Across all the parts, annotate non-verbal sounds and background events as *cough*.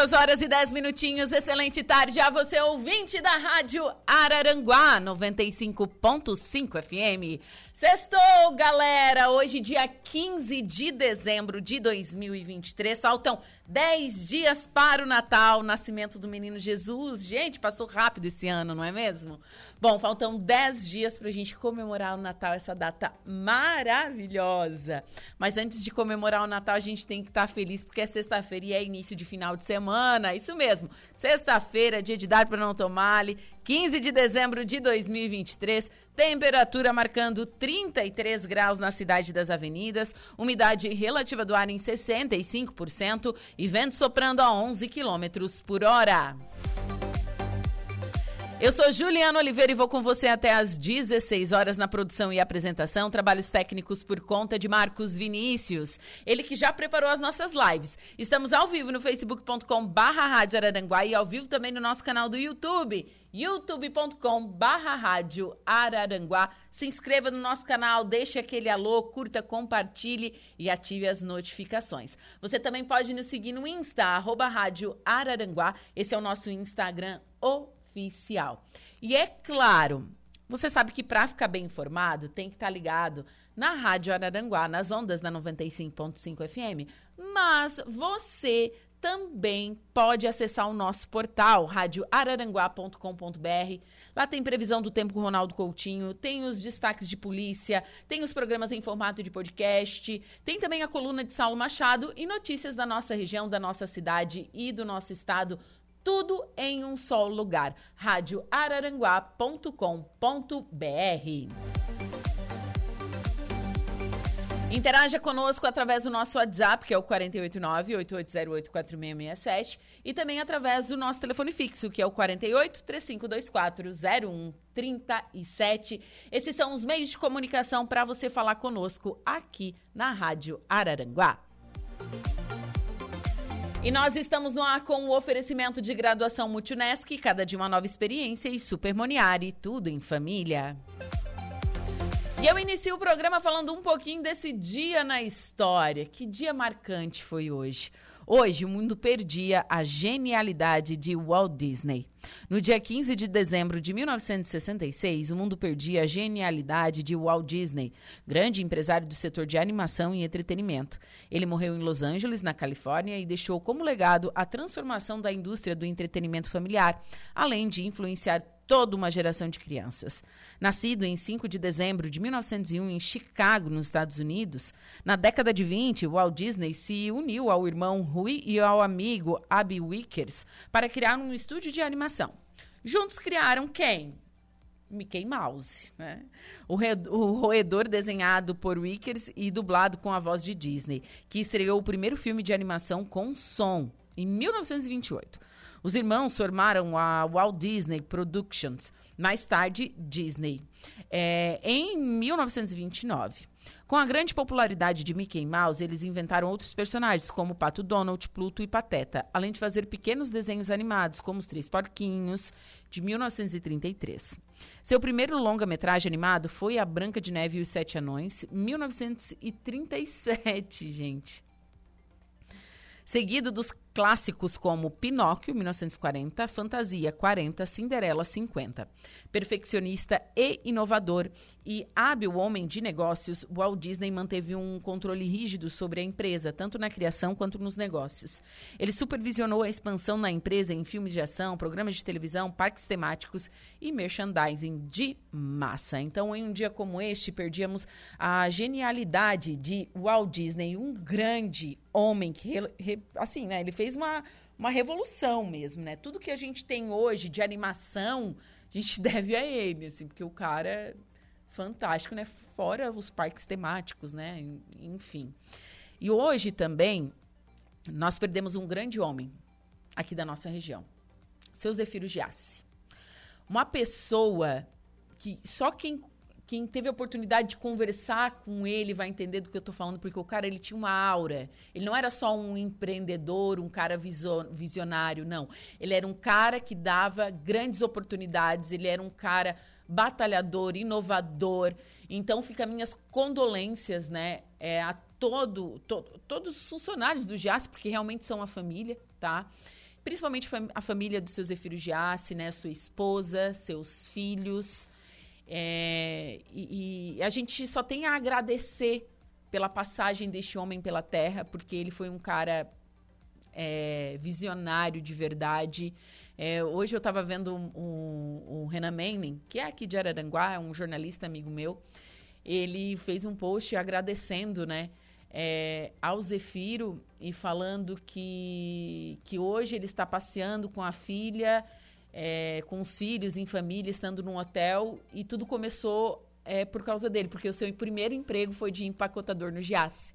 Duas horas e dez minutinhos, excelente tarde a você, ouvinte da Rádio Araranguá, 95.5 FM. Sextou, galera! Hoje, dia 15 de dezembro de 2023, faltam 10 dias para o Natal, o nascimento do menino Jesus. Gente, passou rápido esse ano, não é mesmo? Bom, faltam 10 dias para a gente comemorar o Natal, essa data maravilhosa. Mas antes de comemorar o Natal, a gente tem que estar tá feliz porque é sexta-feira e é início de final de semana. Isso mesmo. Sexta-feira, dia de dar para não tomar, 15 de dezembro de 2023. Temperatura marcando 33 graus na cidade das avenidas, umidade relativa do ar em 65% e vento soprando a 11 quilômetros por hora. Eu sou Juliana Oliveira e vou com você até às 16 horas na produção e apresentação. Trabalhos técnicos por conta de Marcos Vinícius. Ele que já preparou as nossas lives. Estamos ao vivo no facebook.com barra Rádio Araranguá e ao vivo também no nosso canal do YouTube, youtube.com barra Rádio Araranguá. Se inscreva no nosso canal, deixe aquele alô, curta, compartilhe e ative as notificações. Você também pode nos seguir no Insta, arroba Rádio Araranguá. Esse é o nosso Instagram oficial oficial. E é claro, você sabe que para ficar bem informado, tem que estar tá ligado na Rádio Araranguá, nas ondas da 95.5 FM, mas você também pode acessar o nosso portal, radioararanguá.com.br. Lá tem previsão do tempo com Ronaldo Coutinho, tem os destaques de polícia, tem os programas em formato de podcast, tem também a coluna de Saulo Machado e notícias da nossa região, da nossa cidade e do nosso estado tudo em um só lugar. radioararanguá.com.br. Interaja conosco através do nosso WhatsApp, que é o 489-8808-4667, e também através do nosso telefone fixo, que é o 48-3524-0137. Esses são os meios de comunicação para você falar conosco aqui na Rádio Araranguá. E nós estamos no ar com o oferecimento de graduação Multunesc, cada dia uma nova experiência e Super Moniari, tudo em família. E eu inicio o programa falando um pouquinho desse dia na história. Que dia marcante foi hoje. Hoje, o mundo perdia a genialidade de Walt Disney. No dia 15 de dezembro de 1966, o mundo perdia a genialidade de Walt Disney, grande empresário do setor de animação e entretenimento. Ele morreu em Los Angeles, na Califórnia, e deixou como legado a transformação da indústria do entretenimento familiar, além de influenciar toda uma geração de crianças. Nascido em 5 de dezembro de 1901 em Chicago, nos Estados Unidos, na década de 20, Walt Disney se uniu ao irmão Rui e ao amigo Abby Wickers para criar um estúdio de animação. Juntos criaram quem? Mickey Mouse, né? O, o roedor desenhado por Wickers e dublado com a voz de Disney, que estreou o primeiro filme de animação com som em 1928. Os irmãos formaram a Walt Disney Productions, mais tarde Disney, é, em 1929. Com a grande popularidade de Mickey Mouse, eles inventaram outros personagens, como Pato Donald, Pluto e Pateta, além de fazer pequenos desenhos animados, como Os Três Porquinhos, de 1933. Seu primeiro longa-metragem animado foi A Branca de Neve e os Sete Anões, 1937, gente. Seguido dos clássicos como Pinóquio, 1940, Fantasia, 40, Cinderela, 50. Perfeccionista e inovador e hábil homem de negócios, Walt Disney manteve um controle rígido sobre a empresa, tanto na criação quanto nos negócios. Ele supervisionou a expansão na empresa em filmes de ação, programas de televisão, parques temáticos e merchandising de massa. Então, em um dia como este, perdíamos a genialidade de Walt Disney, um grande homem que, assim, né, ele fez uma, uma revolução mesmo, né? Tudo que a gente tem hoje de animação, a gente *laughs* deve a ele, assim, porque o cara é fantástico, né? Fora os parques temáticos, né? Enfim. E hoje também nós perdemos um grande homem aqui da nossa região, seu Zefiro Giassi. uma pessoa que só quem quem teve a oportunidade de conversar com ele vai entender do que eu tô falando, porque o cara ele tinha uma aura. Ele não era só um empreendedor, um cara visionário, não. Ele era um cara que dava grandes oportunidades, ele era um cara batalhador, inovador. Então fica minhas condolências, né, é, a todo, to, todos os funcionários do Giasse, porque realmente são uma família, tá? Principalmente a família do seu Zefiro Giasse, né, sua esposa, seus filhos. É, e, e a gente só tem a agradecer pela passagem deste homem pela Terra, porque ele foi um cara é, visionário de verdade. É, hoje eu estava vendo um, um, um, Renan Manning, que é aqui de Araranguá, é um jornalista amigo meu. Ele fez um post agradecendo, né, é, ao Zefiro e falando que, que hoje ele está passeando com a filha é, com os filhos, em família, estando num hotel, e tudo começou é, por causa dele, porque o seu primeiro emprego foi de empacotador no Giasse.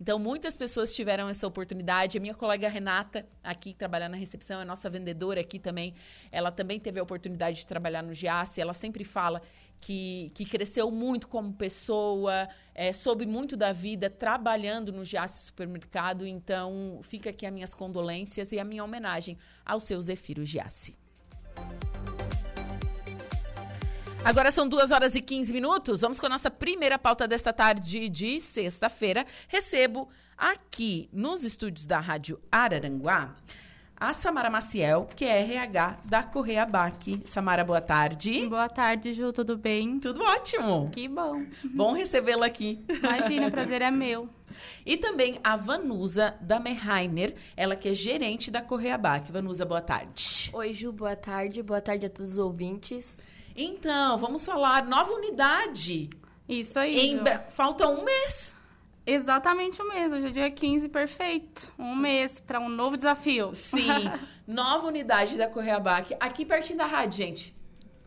Então, muitas pessoas tiveram essa oportunidade. A minha colega Renata, aqui, trabalhar na recepção, é nossa vendedora aqui também. Ela também teve a oportunidade de trabalhar no Giasse. Ela sempre fala que, que cresceu muito como pessoa, é, soube muito da vida trabalhando no Giasse Supermercado. Então, fica aqui as minhas condolências e a minha homenagem ao seu Zefiro Giasse. Agora são duas horas e 15 minutos. Vamos com a nossa primeira pauta desta tarde de sexta-feira. Recebo aqui nos estúdios da Rádio Araranguá a Samara Maciel, que é RH da Correia Bac. Samara, boa tarde. Boa tarde, Ju, tudo bem? Tudo ótimo. Que bom. Bom recebê-la aqui. Imagina, o prazer é meu. E também a Vanusa da Merrainer, ela que é gerente da Correia Bac. Vanusa, boa tarde. Oi, Ju, boa tarde. Boa tarde a todos os ouvintes. Então, vamos falar nova unidade. Isso aí. Em... Falta um mês. Exatamente o mês. Hoje é dia 15, perfeito. Um mês para um novo desafio. Sim. *laughs* nova unidade da Correia Bac. Aqui pertinho da rádio, gente.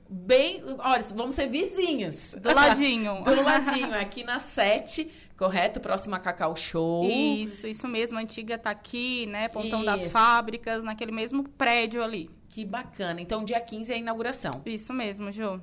Bem. Olha, vamos ser vizinhos. Do ladinho. *laughs* Do ladinho, aqui na 7 correto? Próximo a Cacau Show. Isso, isso mesmo. A antiga tá aqui, né? Pontão isso. das Fábricas, naquele mesmo prédio ali. Que bacana. Então, dia 15 é a inauguração. Isso mesmo, Ju.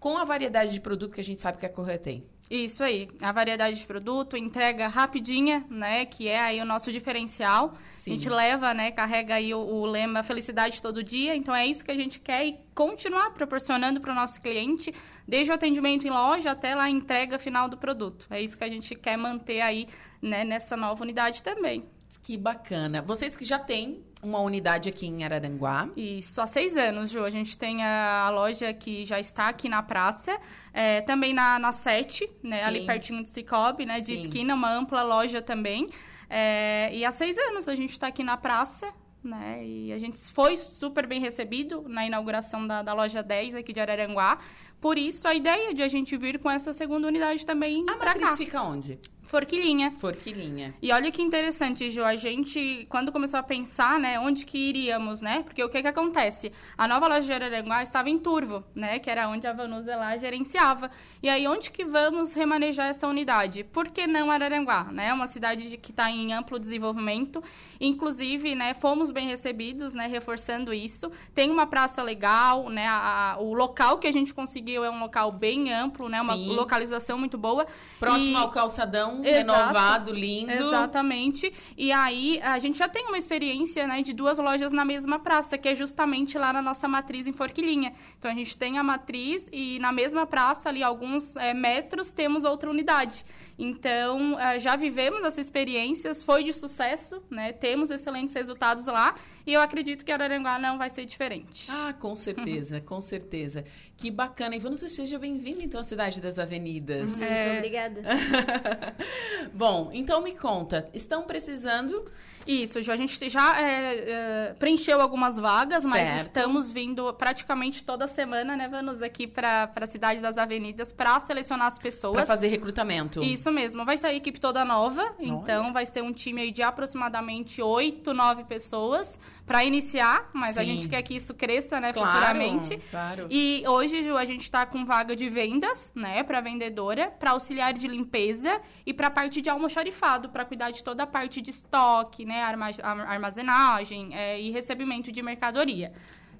Com a variedade de produto que a gente sabe que a Correia tem. Isso aí, a variedade de produto, entrega rapidinha, né, que é aí o nosso diferencial. Sim. A gente leva, né, carrega aí o, o, lema felicidade todo dia, então é isso que a gente quer e continuar proporcionando para o nosso cliente, desde o atendimento em loja até lá a entrega final do produto. É isso que a gente quer manter aí, né, nessa nova unidade também. Que bacana. Vocês que já têm uma unidade aqui em Araranguá. Isso, há seis anos, Ju. A gente tem a, loja que já está aqui na praça, é, também na, na Sete, né? Sim. Ali pertinho de Cicobi, né? De Sim. esquina, uma ampla loja também. É, e há seis anos a gente está aqui na praça, né? E a gente foi super bem recebido na inauguração da, da loja 10 aqui de Araranguá. Por isso, a ideia de a gente vir com essa segunda unidade também A matriz cá. fica onde? Forquilinha. Forquilinha. E olha que interessante, Ju, a gente, quando começou a pensar, né, onde que iríamos, né? Porque o que que acontece? A nova loja de Araranguá estava em Turvo, né, que era onde a Vanusa lá gerenciava. E aí, onde que vamos remanejar essa unidade? Por que não Araranguá, né? Uma cidade que está em amplo desenvolvimento. Inclusive, né, fomos bem recebidos, né, reforçando isso. Tem uma praça legal, né, a, a, o local que a gente conseguiu é um local bem amplo, né, uma Sim. localização muito boa. Próximo e... ao calçadão Exato, renovado, lindo. Exatamente. E aí, a gente já tem uma experiência, né, de duas lojas na mesma praça, que é justamente lá na nossa matriz em Forquilinha. Então, a gente tem a matriz e na mesma praça, ali, alguns é, metros, temos outra unidade. Então, é, já vivemos essas experiências, foi de sucesso, né? Temos excelentes resultados lá e eu acredito que Araranguá não vai ser diferente. Ah, com certeza, com certeza. Que bacana. E vamos seja bem-vindo, então, à Cidade das Avenidas. Muito é... obrigada. *laughs* Bom, então me conta, estão precisando isso, Ju, a gente já é, é, preencheu algumas vagas, mas certo. estamos vindo praticamente toda semana, né, Vanus, aqui para a Cidade das Avenidas para selecionar as pessoas. Para fazer recrutamento. Isso mesmo. Vai sair equipe toda nova, Olha. então vai ser um time aí de aproximadamente oito, nove pessoas para iniciar, mas Sim. a gente quer que isso cresça, né, claro, futuramente. Claro. E hoje, Ju, a gente está com vaga de vendas, né, para vendedora, para auxiliar de limpeza e para parte de almoxarifado, para cuidar de toda a parte de estoque, né, armazenagem é, e recebimento de mercadoria.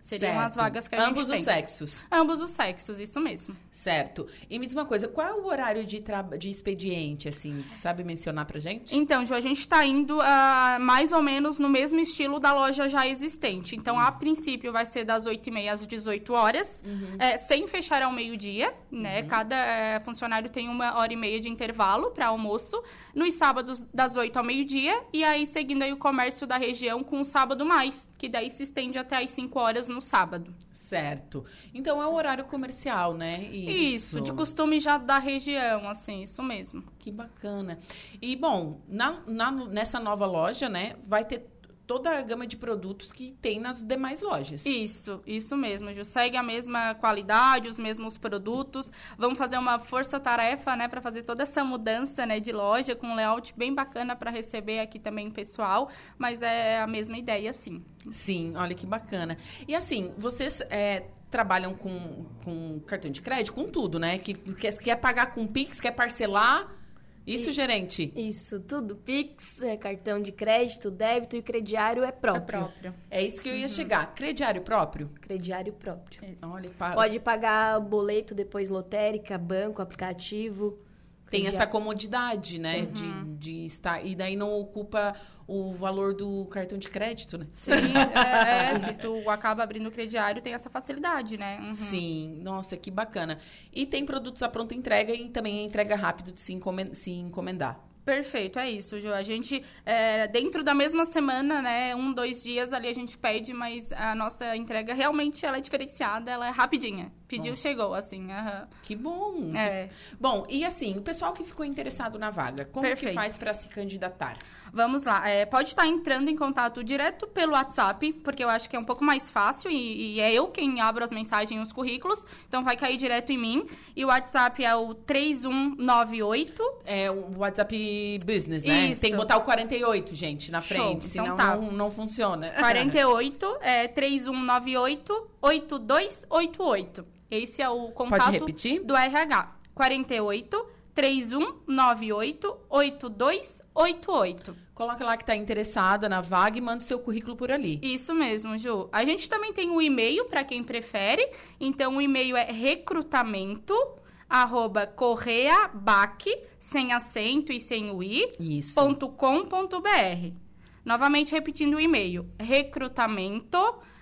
Seriam Certo. as vagas que a Ambos gente os tem. sexos. Ambos os sexos, isso mesmo. Certo. E me diz uma coisa, qual é o horário de, de expediente, assim? Sabe mencionar pra gente? Então, Ju, a gente está indo ah, mais ou menos no mesmo estilo da loja já existente. Então, a princípio, vai ser das 8h30 às 18 horas, eh, sem fechar ao meio-dia, né? Cada eh, funcionário tem uma hora e meia de intervalo para almoço. Nos sábados, das 8 ao meio-dia. E aí, seguindo aí o comércio da região com o sábado mais, que daí se estende até às 5 horas no sábado. Certo. Então é o horário comercial, né? Isso, de costume já da região, assim, isso mesmo. Que bacana. E, bom, na, na- nessa nova loja, né, vai ter toda a gama de produtos que tem nas demais lojas. Isso, isso mesmo, Ju. Segue a mesma qualidade, os mesmos produtos. Vamos fazer uma força-tarefa, né, para fazer toda essa mudança, né, de loja com um layout bem bacana para receber aqui também o pessoal, mas é a mesma ideia, sim. Sim, olha que bacana. E assim, vocês é, trabalham com, com cartão de crédito, com tudo, né? Que quer, quer pagar com Pix, quer parcelar. Isso, Isso. gerente? Isso, tudo. Pix, é, cartão de crédito, débito e crediário é próprio. É isso que eu ia Uhum. chegar. Crediário próprio? Crediário próprio. Olha, pa- Pode pagar boleto, depois lotérica, banco, aplicativo. Tem essa comodidade, né? Uhum. De, de estar. E daí não ocupa o valor do cartão de crédito, né? Sim, é, é, se tu acaba abrindo o crediário, tem essa facilidade, né? Uhum. Sim, nossa, que bacana. E tem produtos à pronta entrega e também a entrega rápido de se encomendar. Perfeito, é isso, Ju. A gente, é, dentro da mesma semana, né, um, dois dias ali a gente pede, mas a nossa entrega realmente ela é diferenciada, ela é rapidinha. Pediu, Bom. chegou, assim. aham. Que bom! É. Bom, e assim, o pessoal que ficou interessado na vaga, como que Perfeito. faz para se candidatar? Vamos lá. é, pode estar entrando em contato direto pelo WhatsApp, porque eu acho que é um pouco mais fácil e, e é eu quem abro as mensagens e os currículos, então vai cair direto em mim. E o WhatsApp é o 3198 É o WhatsApp Business, né? Isso. Tem que botar o 48, gente, na Show, frente, então senão tá. não, não funciona. *laughs* 48 é 3198 8288. Esse é o contato do RH. 48 3198 8288. Coloca lá que tá interessada na vaga e manda o seu currículo por ali. Isso mesmo, Ju. A gente também tem o e-mail para quem prefere. Então, o e-mail é recrutamento arroba correabac, sem acento e sem o i, Isso. ponto com ponto br. Novamente repetindo o e-mail, recrutamento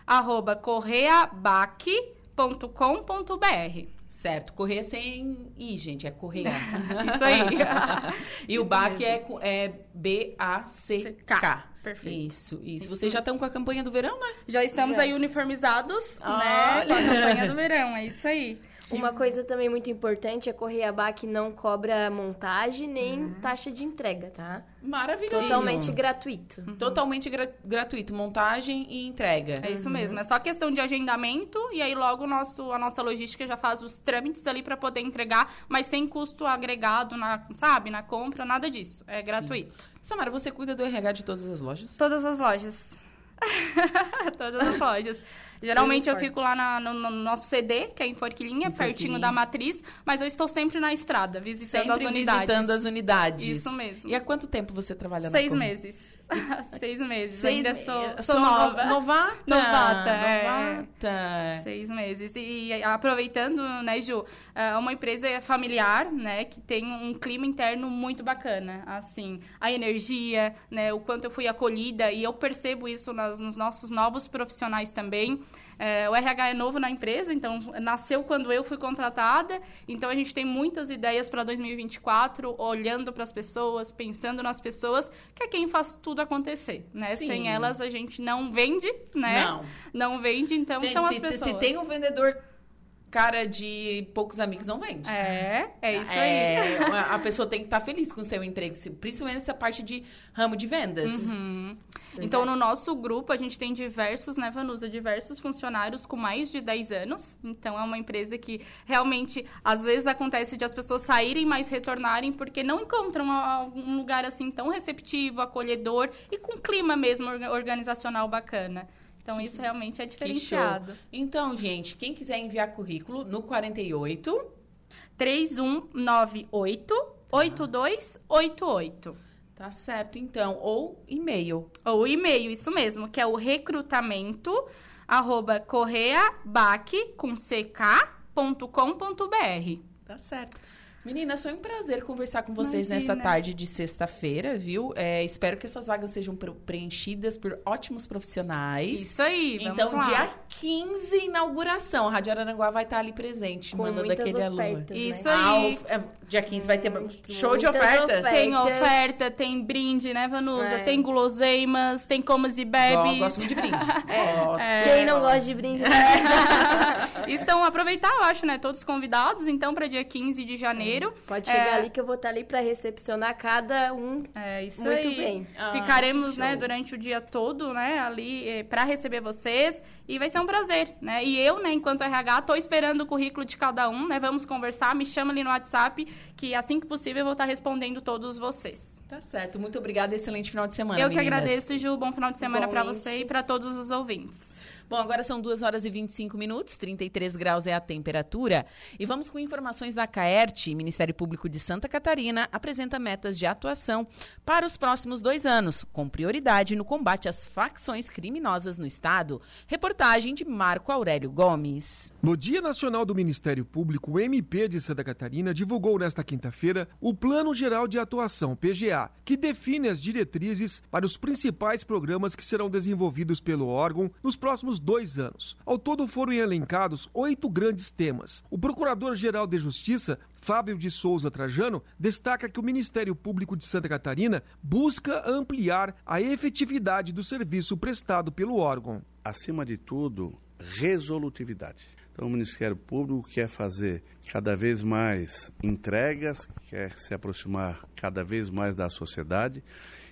arroba correabac.com.br. Certo. Correia sem i, gente. É correia. *laughs* Isso aí. *laughs* e o Isso BAC mesmo. é, é B-A-C-K. Perfeito. Isso, isso. Isso Vocês já estão com a campanha do verão, né? Já estamos Já. aí uniformizados, né? Olha. Com a campanha do verão, é isso aí. Uma coisa também muito importante é Correia Bac não cobra montagem nem taxa de entrega, tá? Maravilhoso. Totalmente gratuito. Totalmente gra- gratuito. Montagem e entrega. É isso mesmo. É só questão de agendamento e aí logo o nosso, a nossa logística já faz os trâmites ali para poder entregar, mas sem custo agregado na, sabe, na compra, nada disso. É gratuito. Samara, você cuida do RH de todas as lojas? Todas as lojas. *laughs* Todas as lojas. Geralmente eu fico lá na- no, no nosso CD, que é em Forquilinha, Em pertinho Forquilinha. da matriz, mas eu estou sempre na estrada, visitando Sempre as unidades. visitando as unidades. Isso mesmo. E há quanto tempo você trabalha na Seis meses. *laughs* Seis meses. Seis Ainda me- sou, sou sou no- nova. Novata. Novata, é. Novata. Seis meses. E aproveitando, né, Ju, é uma empresa familiar, né, que tem um clima interno muito bacana. Assim, a energia, né, o quanto eu fui acolhida, e eu percebo isso nas- nos nossos novos profissionais também. É, o RH é novo na empresa, então nasceu quando eu fui contratada. Então a gente tem muitas ideias para 2024, olhando para as pessoas, pensando nas pessoas, que é quem faz tudo acontecer, né? Sim. Sem elas a gente não vende, né? Não. Não vende, então Gente, são as se, pessoas. se tem um vendedor cara de poucos amigos, não vende. É, é isso aí. É, a- a pessoa tem que estar feliz com o seu emprego, principalmente essa parte de ramo de vendas. Uhum. Então, no nosso grupo, a gente tem diversos, né, Vanusa? Diversos funcionários com mais de 10 anos. Então, é uma empresa que realmente, às vezes, acontece de as pessoas saírem, mas retornarem porque não encontram um lugar assim tão receptivo, acolhedor e com clima mesmo orga- organizacional bacana. Então, isso realmente é diferenciado. Então, gente, quem quiser enviar currículo no 48, 3198 8288. Tá certo então, ou e-mail. Ou e-mail, isso mesmo, que é o recrutamento arroba correabac, com ck.com.br. Tá certo. Meninas, foi um prazer conversar com vocês Imagina. nesta tarde de sexta-feira, viu? É, espero que essas vagas sejam pre- preenchidas por ótimos profissionais. Isso aí, vamos Então, lá. dia 15, inauguração. A Rádio Araranguá vai estar ali presente, Com mandando aquele alô. ofertas, né? Isso Ah, aí. é, dia 15 vai ter Muito- show de muitas ofertas. Tem oferta, tem brinde, né, Vanusa? É. Tem guloseimas, tem comas e bebes. gosto muito de brinde. *laughs* Gosto. Quem não gosta de brinde? *laughs* Estão aproveitar, eu acho, né? Todos convidados, então, para dia 15 de janeiro. Pode chegar É. ali que eu vou estar ali pra recepcionar cada um. É isso Muito aí. bem. Ah, Ficaremos, que né, durante o dia todo, né, ali para receber vocês e vai ser um prazer, né? E eu, né, enquanto RH, tô esperando o currículo de cada um, né? Vamos conversar, me chama ali no WhatsApp, que assim que possível eu vou estar respondendo todos vocês. Tá certo. Muito obrigada. Excelente final de semana, eu que meninas. agradeço, Ju. Bom final de semana para você e para todos os ouvintes. Bom, agora são 2 horas e 25 minutos, 33 graus é a temperatura. E vamos com informações da CAERT. Ministério Público de Santa Catarina apresenta metas de atuação para os próximos dois anos, com prioridade no combate às facções criminosas no Estado. Reportagem de Marco Aurélio Gomes. No Dia Nacional do Ministério Público, o MP de Santa Catarina divulgou nesta quinta-feira o Plano Geral de Atuação, PGA, que define as diretrizes para os principais programas que serão desenvolvidos pelo órgão nos próximos dois anos. Ao todo foram elencados oito grandes temas. O Procurador-Geral de Justiça, Fábio de Souza Trajano, destaca que o Ministério Público de Santa Catarina busca ampliar a efetividade do serviço prestado pelo órgão. acima de tudo, resolutividade. Então, o Ministério Público quer fazer cada vez mais entregas, quer se aproximar cada vez mais da sociedade.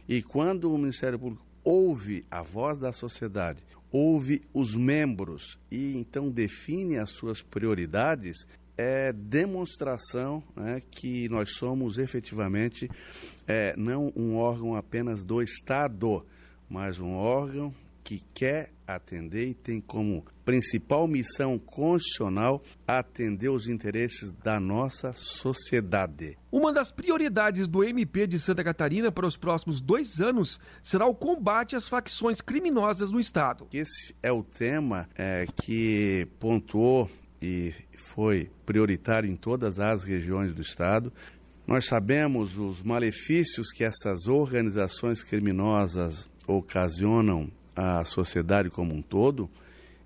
E quando o Ministério Público ouve a voz da sociedade, ouve os membros e então define as suas prioridades, é demonstração né, que nós somos efetivamente é, não um órgão apenas do Estado, mas um órgão que quer atender e tem como principal missão constitucional atender os interesses da nossa sociedade. Uma das prioridades do MP de Santa Catarina para os próximos dois anos será o combate às facções criminosas no Estado. Esse é o tema é, que pontuou e foi prioritário em todas as regiões do Estado. Nós sabemos os malefícios que essas organizações criminosas ocasionam à sociedade como um todo,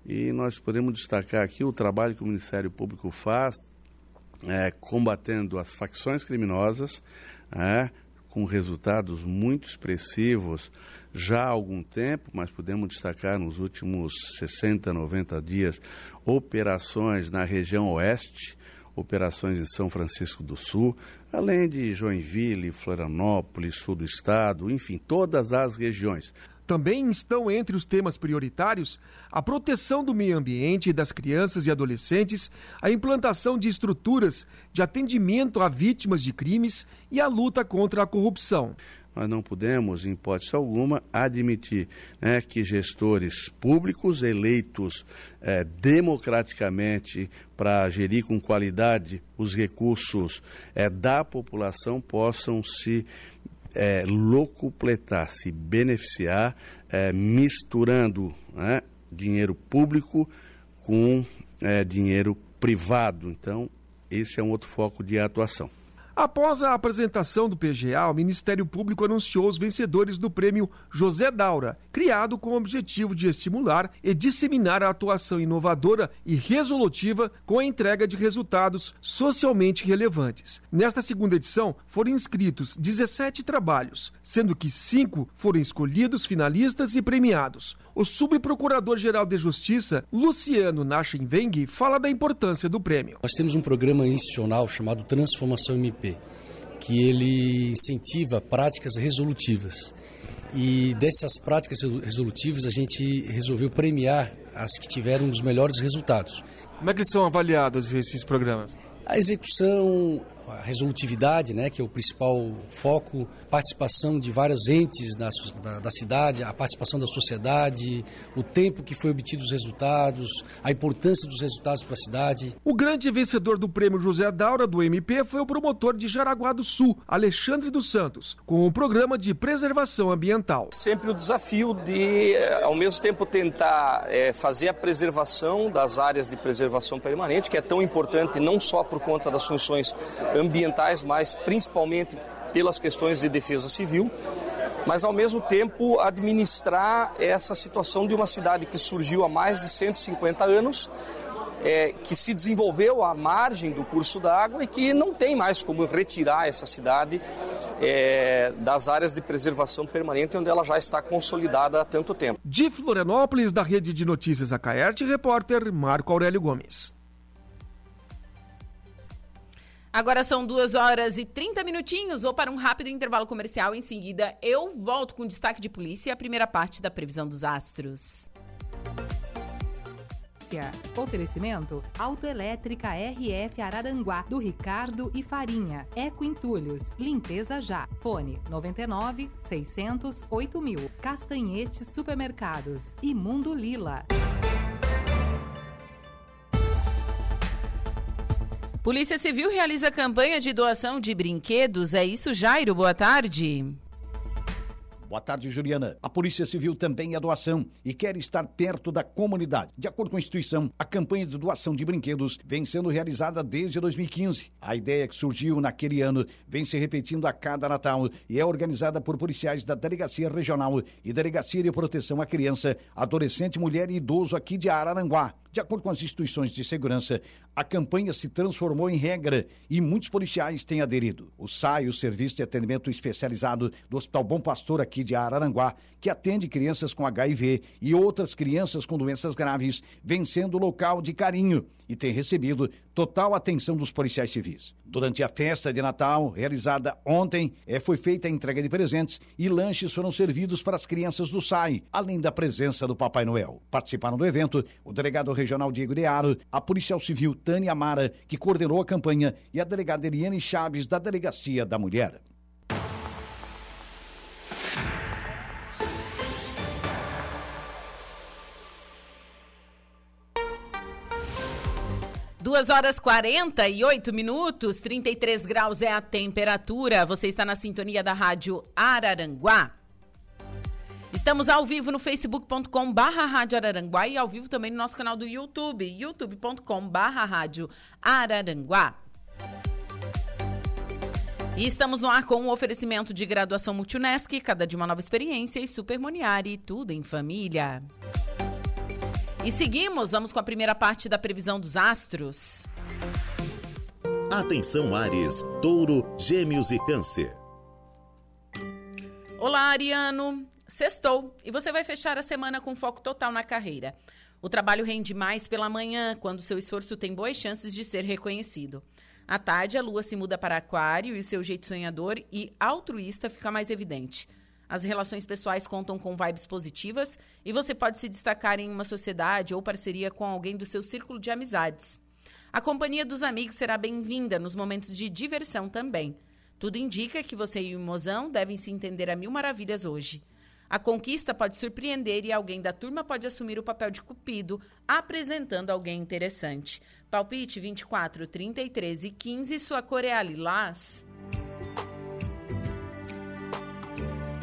e nós podemos destacar aqui o trabalho que o Ministério Público faz é, combatendo as facções criminosas, é, com resultados muito expressivos já há algum tempo, mas podemos destacar nos últimos 60, 90 dias operações na região oeste, operações em São Francisco do Sul, além de Joinville, Florianópolis, sul do estado, enfim, todas as regiões. Também estão entre os temas prioritários a proteção do meio ambiente das crianças e adolescentes, a implantação de estruturas de atendimento a vítimas de crimes e a luta contra a corrupção. Nós não podemos, em hipótese alguma, admitir né, que gestores públicos eleitos eh, democraticamente para gerir com qualidade os recursos eh, da população possam se é, locupletar, se beneficiar, é, misturando né, dinheiro público com é, dinheiro privado. Então, esse é um outro foco de atuação. Após a apresentação do PGA, o Ministério Público anunciou os vencedores do prêmio José Daura, criado com o objetivo de estimular e disseminar a atuação inovadora e resolutiva com a entrega de resultados socialmente relevantes. Nesta segunda edição, foram inscritos 17 trabalhos, sendo que cinco foram escolhidos finalistas e premiados. O subprocurador-geral de Justiça, Luciano Nachenweng, fala da importância do prêmio. Nós temos um programa institucional chamado Transformação MP, que ele incentiva práticas resolutivas. E dessas práticas resolutivas, a gente resolveu premiar as que tiveram os melhores resultados. Como é que são avaliados esses programas? A execução, a resolutividade, né, que é o principal foco, participação de vários entes da, da, da, cidade, a participação da sociedade, o tempo que foi obtido os resultados, a importância dos resultados para a cidade. O grande vencedor do prêmio José Daura do MP foi o promotor de Jaraguá do Sul, Alexandre dos Santos, com o programa de preservação ambiental. Sempre o desafio de, eh, ao mesmo tempo, tentar é, fazer a preservação das áreas de preservação permanente, que é tão importante não só por conta das funções ambientais, mas principalmente pelas questões de defesa civil, mas ao mesmo tempo administrar essa situação de uma cidade que surgiu há mais de 150 anos, é, que se desenvolveu à margem do curso d'água e que não tem mais como retirar essa cidade é, das áreas de preservação permanente onde ela já está consolidada há tanto tempo. De Florianópolis, da Rede de Notícias Acaerte, repórter Marco Aurélio Gomes. Agora são duas horas e 30 minutinhos. Vou para um rápido intervalo comercial. Em seguida, eu volto com destaque de polícia e a primeira parte da previsão dos astros. Oferecimento Autoelétrica RF Araranguá, do Ricardo e Farinha. Eco Entulhos, limpeza já. Fone 99 600 8000. Castanhetes Supermercados e Mundo Lila. Polícia Civil realiza campanha de doação de brinquedos. É isso, Jairo? Boa tarde. Boa tarde, Juliana. A Polícia Civil também é doação e quer estar perto da comunidade. De acordo com a instituição, a campanha de doação de brinquedos vem sendo realizada desde 2015. A ideia que surgiu naquele ano vem se repetindo a cada Natal e é organizada por policiais da Delegacia Regional e Delegacia de Proteção à Criança, Adolescente, Mulher e Idoso aqui de Araranguá. De acordo com as instituições de segurança, a campanha se transformou em regra e muitos policiais têm aderido. O SAI, o Serviço de Atendimento Especializado do Hospital Bom Pastor aqui de Araranguá, que atende crianças com HIV e outras crianças com doenças graves, vem sendo local de carinho e tem recebido total atenção dos policiais civis. Durante a festa de Natal, realizada ontem, é, foi feita a entrega de presentes e lanches foram servidos para as crianças do SAI, além da presença do Papai Noel. Participaram do evento o delegado regional Diego Dearo, a policial civil Tânia Amara, que coordenou a campanha, e a delegada Eliane Chaves, da Delegacia da Mulher. Duas horas 48 minutos, 33 graus é a temperatura. Você está na sintonia da Rádio Araranguá. Estamos ao vivo no facebook.com barra Rádio Araranguá e ao vivo também no nosso canal do YouTube, youtube.com barra Rádio Araranguá. E estamos no ar com o um oferecimento de graduação Multunesc, cada de uma nova experiência e Super Moniari, tudo em família. E seguimos, vamos com a primeira parte da previsão dos astros. Atenção Ares, Touro, Gêmeos e Câncer. Olá, Ariano. Sextou e você vai fechar a semana com foco total na carreira. O trabalho rende mais pela manhã, quando seu esforço tem boas chances de ser reconhecido. À tarde, a lua se muda para Aquário e o seu jeito sonhador e altruísta fica mais evidente. As relações pessoais contam com vibes positivas e você pode se destacar em uma sociedade ou parceria com alguém do seu círculo de amizades. A companhia dos amigos será bem-vinda nos momentos de diversão também. Tudo indica que você e o mozão devem se entender a mil maravilhas hoje. A conquista pode surpreender e alguém da turma pode assumir o papel de cupido, apresentando alguém interessante. Palpite 24, 33 e 15, sua cor é a lilás.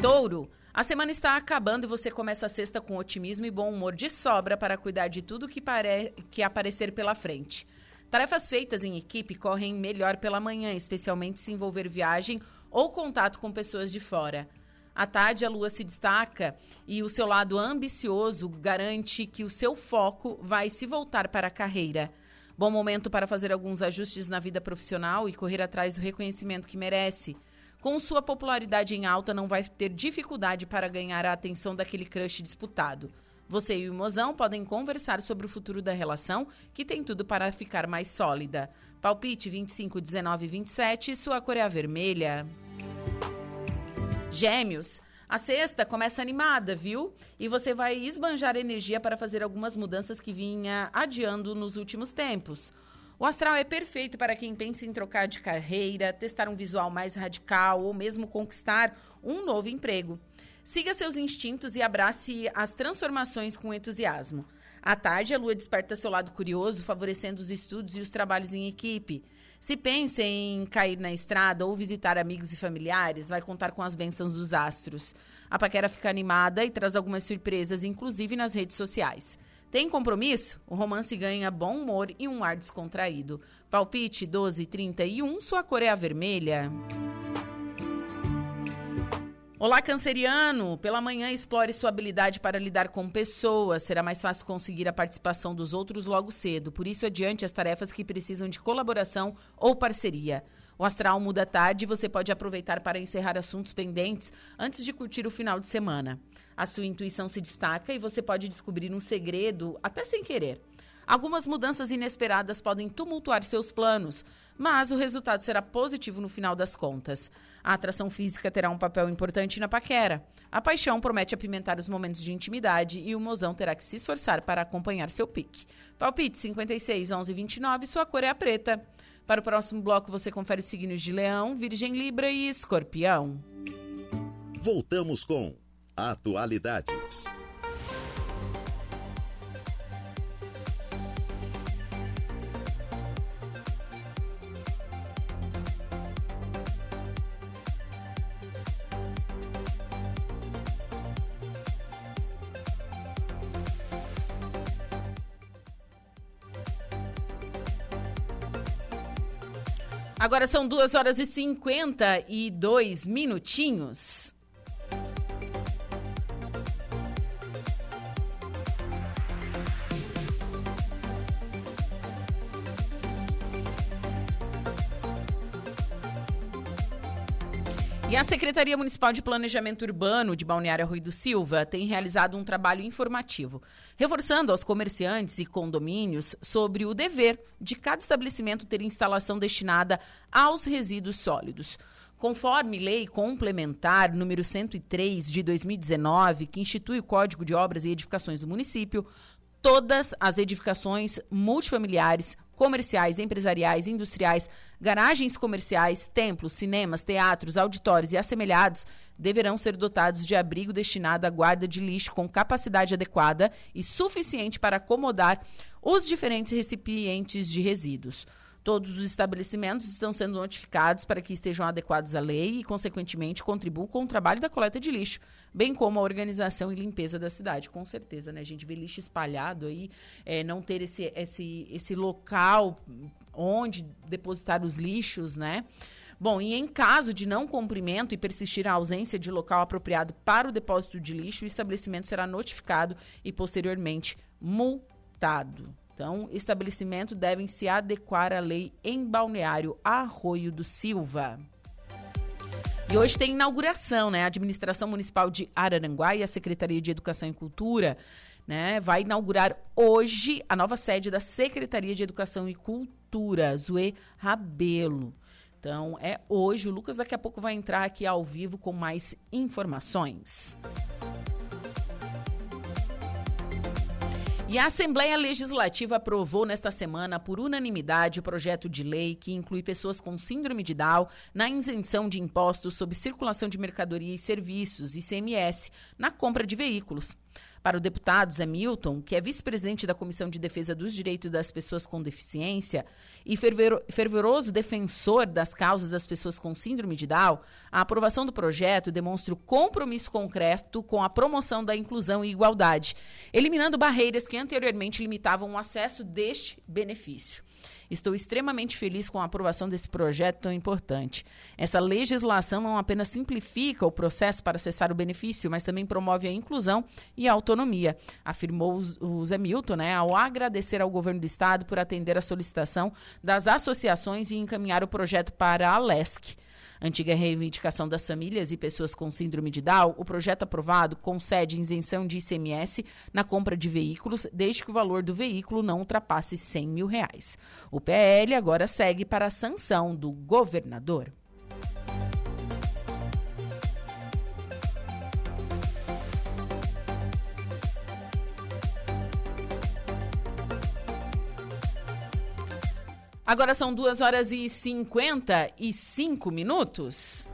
Touro, a semana está acabando e você começa a sexta com otimismo e bom humor de sobra para cuidar de tudo que, pare... que aparecer pela frente. Tarefas feitas em equipe correm melhor pela manhã, especialmente se envolver viagem ou contato com pessoas de fora. À tarde, a lua se destaca e o seu lado ambicioso garante que o seu foco vai se voltar para a carreira. Bom momento para fazer alguns ajustes na vida profissional e correr atrás do reconhecimento que merece. Com sua popularidade em alta, não vai ter dificuldade para ganhar a atenção daquele crush disputado. Você e o mozão podem conversar sobre o futuro da relação, que tem tudo para ficar mais sólida. Palpite 25, 19 e 27, sua cor é a vermelha. Gêmeos. A sexta começa animada, viu? E você vai esbanjar energia para fazer algumas mudanças que vinha adiando nos últimos tempos. O astral é perfeito para quem pensa em trocar de carreira, testar um visual mais radical ou mesmo conquistar um novo emprego. Siga seus instintos e abrace as transformações com entusiasmo. À tarde, a lua desperta seu lado curioso, favorecendo os estudos e os trabalhos em equipe. Se pensa em cair na estrada ou visitar amigos e familiares, vai contar com as bênçãos dos astros. A paquera fica animada e traz algumas surpresas, inclusive nas redes sociais. Tem compromisso? O romance ganha bom humor e um ar descontraído. Palpite 1231, sua cor é a vermelha. Olá, canceriano! Pela manhã, explore sua habilidade para lidar com pessoas. Será mais fácil conseguir a participação dos outros logo cedo. Por isso, adiante as tarefas que precisam de colaboração ou parceria. O astral muda tarde e você pode aproveitar para encerrar assuntos pendentes antes de curtir o final de semana. A sua intuição se destaca e você pode descobrir um segredo até sem querer. Algumas mudanças inesperadas podem tumultuar seus planos, mas o resultado será positivo no final das contas. A atração física terá um papel importante na paquera. A paixão promete apimentar os momentos de intimidade e o mozão terá que se esforçar para acompanhar seu pique. Palpite 56 11 29, sua cor é a preta. Para o próximo bloco você confere os signos de Leão, Virgem Libra e Escorpião. Voltamos com Atualidades. Agora são duas horas e cinquenta e dois minutinhos. E a Secretaria Municipal de Planejamento Urbano de Balneário Rui do Silva tem realizado um trabalho informativo, reforçando aos comerciantes e condomínios sobre o dever de cada estabelecimento ter instalação destinada aos resíduos sólidos. Conforme lei complementar número 103 de 2019, que institui o Código de Obras e Edificações do município, todas as edificações multifamiliares, comerciais, empresariais, industriais, garagens comerciais, templos, cinemas, teatros, auditórios e assemelhados deverão ser dotados de abrigo destinado à guarda de lixo com capacidade adequada e suficiente para acomodar os diferentes recipientes de resíduos. Todos os estabelecimentos estão sendo notificados para que estejam adequados à lei e, consequentemente, contribuam com o trabalho da coleta de lixo, bem como a organização e limpeza da cidade. Com certeza, né? A gente vê lixo espalhado aí, é, não ter esse, esse, esse local onde depositar os lixos, né? Bom, e em caso de não cumprimento e persistir a ausência de local apropriado para o depósito de lixo, o estabelecimento será notificado e posteriormente multado. Então, estabelecimento devem se adequar à lei em Balneário Arroio do Silva. E hoje tem inauguração, né? A Administração Municipal de Araranguá e a Secretaria de Educação e Cultura né, vai inaugurar hoje a nova sede da Secretaria de Educação e Cultura, Zoe Rabelo. Então, é hoje. O Lucas daqui a pouco vai entrar aqui ao vivo com mais informações. E a Assembleia Legislativa aprovou nesta semana, por unanimidade, o projeto de lei que inclui pessoas com síndrome de Down na isenção de impostos sobre circulação de mercadoria e serviços, ICMS, na compra de veículos. Para o deputado Zé Milton, que é vice-presidente da Comissão de Defesa dos Direitos das Pessoas com Deficiência e fervoroso defensor das causas das pessoas com síndrome de Down, a aprovação do projeto demonstra o compromisso concreto com a promoção da inclusão e igualdade, eliminando barreiras que anteriormente limitavam o acesso deste benefício. Estou extremamente feliz com a aprovação desse projeto tão importante. Essa legislação não apenas simplifica o processo para acessar o benefício, mas também promove a inclusão e a autonomia, afirmou o Zé Milton, né, ao agradecer ao governo do estado por atender a solicitação das associações e encaminhar o projeto para a LESC. Antiga reivindicação das famílias e pessoas com síndrome de Down, o projeto aprovado concede isenção de ICMS na compra de veículos, desde que o valor do veículo não ultrapasse 100 mil reais. O PL agora segue para a sanção do governador. Agora são 2 horas e 55 minutos.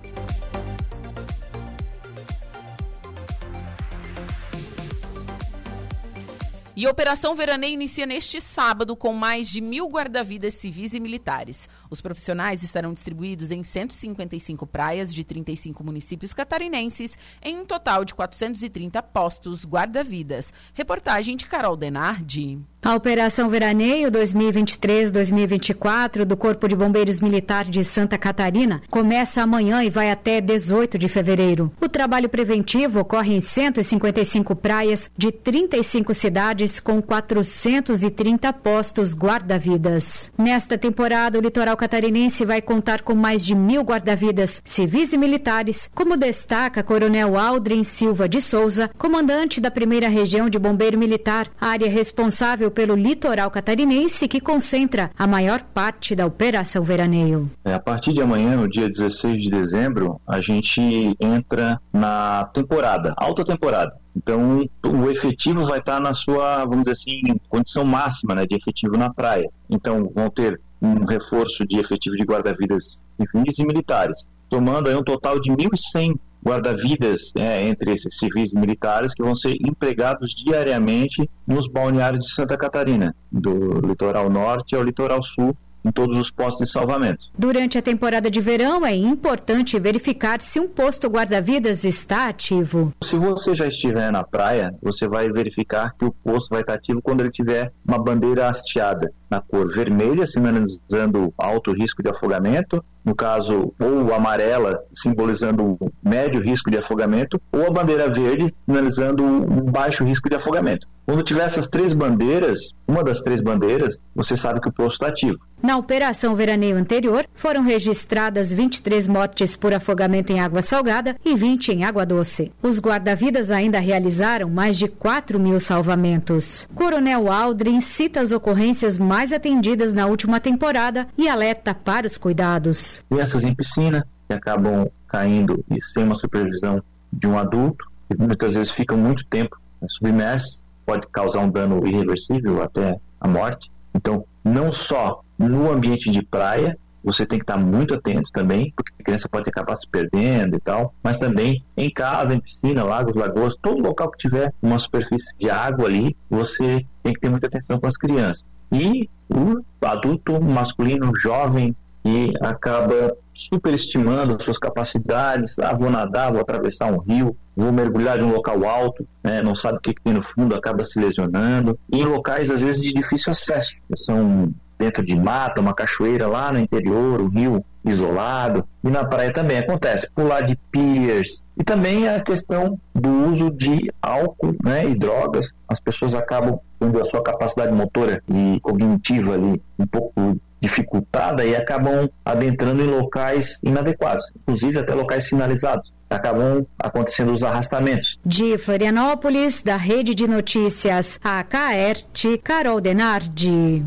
E a Operação Veraneio inicia neste sábado com mais de mil guarda-vidas civis e militares. Os profissionais estarão distribuídos em 155 praias de 35 municípios catarinenses, em um total de 430 postos guarda-vidas. Reportagem de Carol Denardi. A Operação Veraneio 2023-2024 do Corpo de Bombeiros Militar de Santa Catarina começa amanhã e vai até 18 de fevereiro. O trabalho preventivo ocorre em 155 praias de 35 cidades com 430 postos guarda-vidas. Nesta temporada, o litoral catarinense vai contar com mais de mil guarda-vidas civis e militares, como destaca Coronel Aldrin Silva de Souza, comandante da primeira região de bombeiro militar, área responsável pelo litoral catarinense que concentra a maior parte da operação veraneio. É, a partir de amanhã, no dia 16 de dezembro, a gente entra na temporada, alta temporada. Então, o efetivo vai estar na sua, vamos dizer assim, condição máxima né, de efetivo na praia. Então, vão ter um reforço de efetivo de guarda-vidas civis e militares, tomando aí um total de 1.100 guarda-vidas é, entre esses civis e militares que vão ser empregados diariamente nos balneários de Santa Catarina, do litoral norte ao litoral sul, em todos os postos de salvamento. Durante a temporada de verão, é importante verificar se um posto guarda-vidas está ativo. Se você já estiver na praia, você vai verificar que o posto vai estar ativo quando ele tiver uma bandeira hasteada na cor vermelha, sinalizando alto risco de afogamento, no caso, ou amarela, simbolizando médio risco de afogamento, ou a bandeira verde, sinalizando um baixo risco de afogamento. Quando tiver essas três bandeiras, uma das três bandeiras, você sabe que o posto está ativo. Na operação veraneio anterior, foram registradas 23 mortes por afogamento em água salgada e 20 em água doce. Os guarda-vidas ainda realizaram mais de 4 mil salvamentos. Coronel Aldrin cita as ocorrências mais atendidas na última temporada e alerta para os cuidados. Crianças em piscina que acabam caindo e sem uma supervisão de um adulto, e muitas vezes ficam muito tempo submersos pode causar um dano irreversível até a morte. Então, não só no ambiente de praia, você tem que estar muito atento também, porque a criança pode acabar se perdendo e tal, mas também em casa, em piscina, lagos, lagoas, todo local que tiver uma superfície de água ali, você tem que ter muita atenção com as crianças. E o adulto masculino jovem que acaba superestimando suas capacidades. Ah, vou nadar, vou atravessar um rio, vou mergulhar de um local alto, né, não sabe o que, que tem no fundo, acaba se lesionando. E em locais, às vezes, de difícil acesso, são dentro de mata, uma cachoeira lá no interior, um rio isolado. E na praia também acontece, pular de piers. E também a questão do uso de álcool né, e drogas. As pessoas acabam tendo a sua capacidade motora e cognitiva ali um pouco dificultada e acabam adentrando em locais inadequados, inclusive até locais sinalizados. Acabam acontecendo os arrastamentos. De Florianópolis, da Rede de Notícias AKERT, Carol Denardi.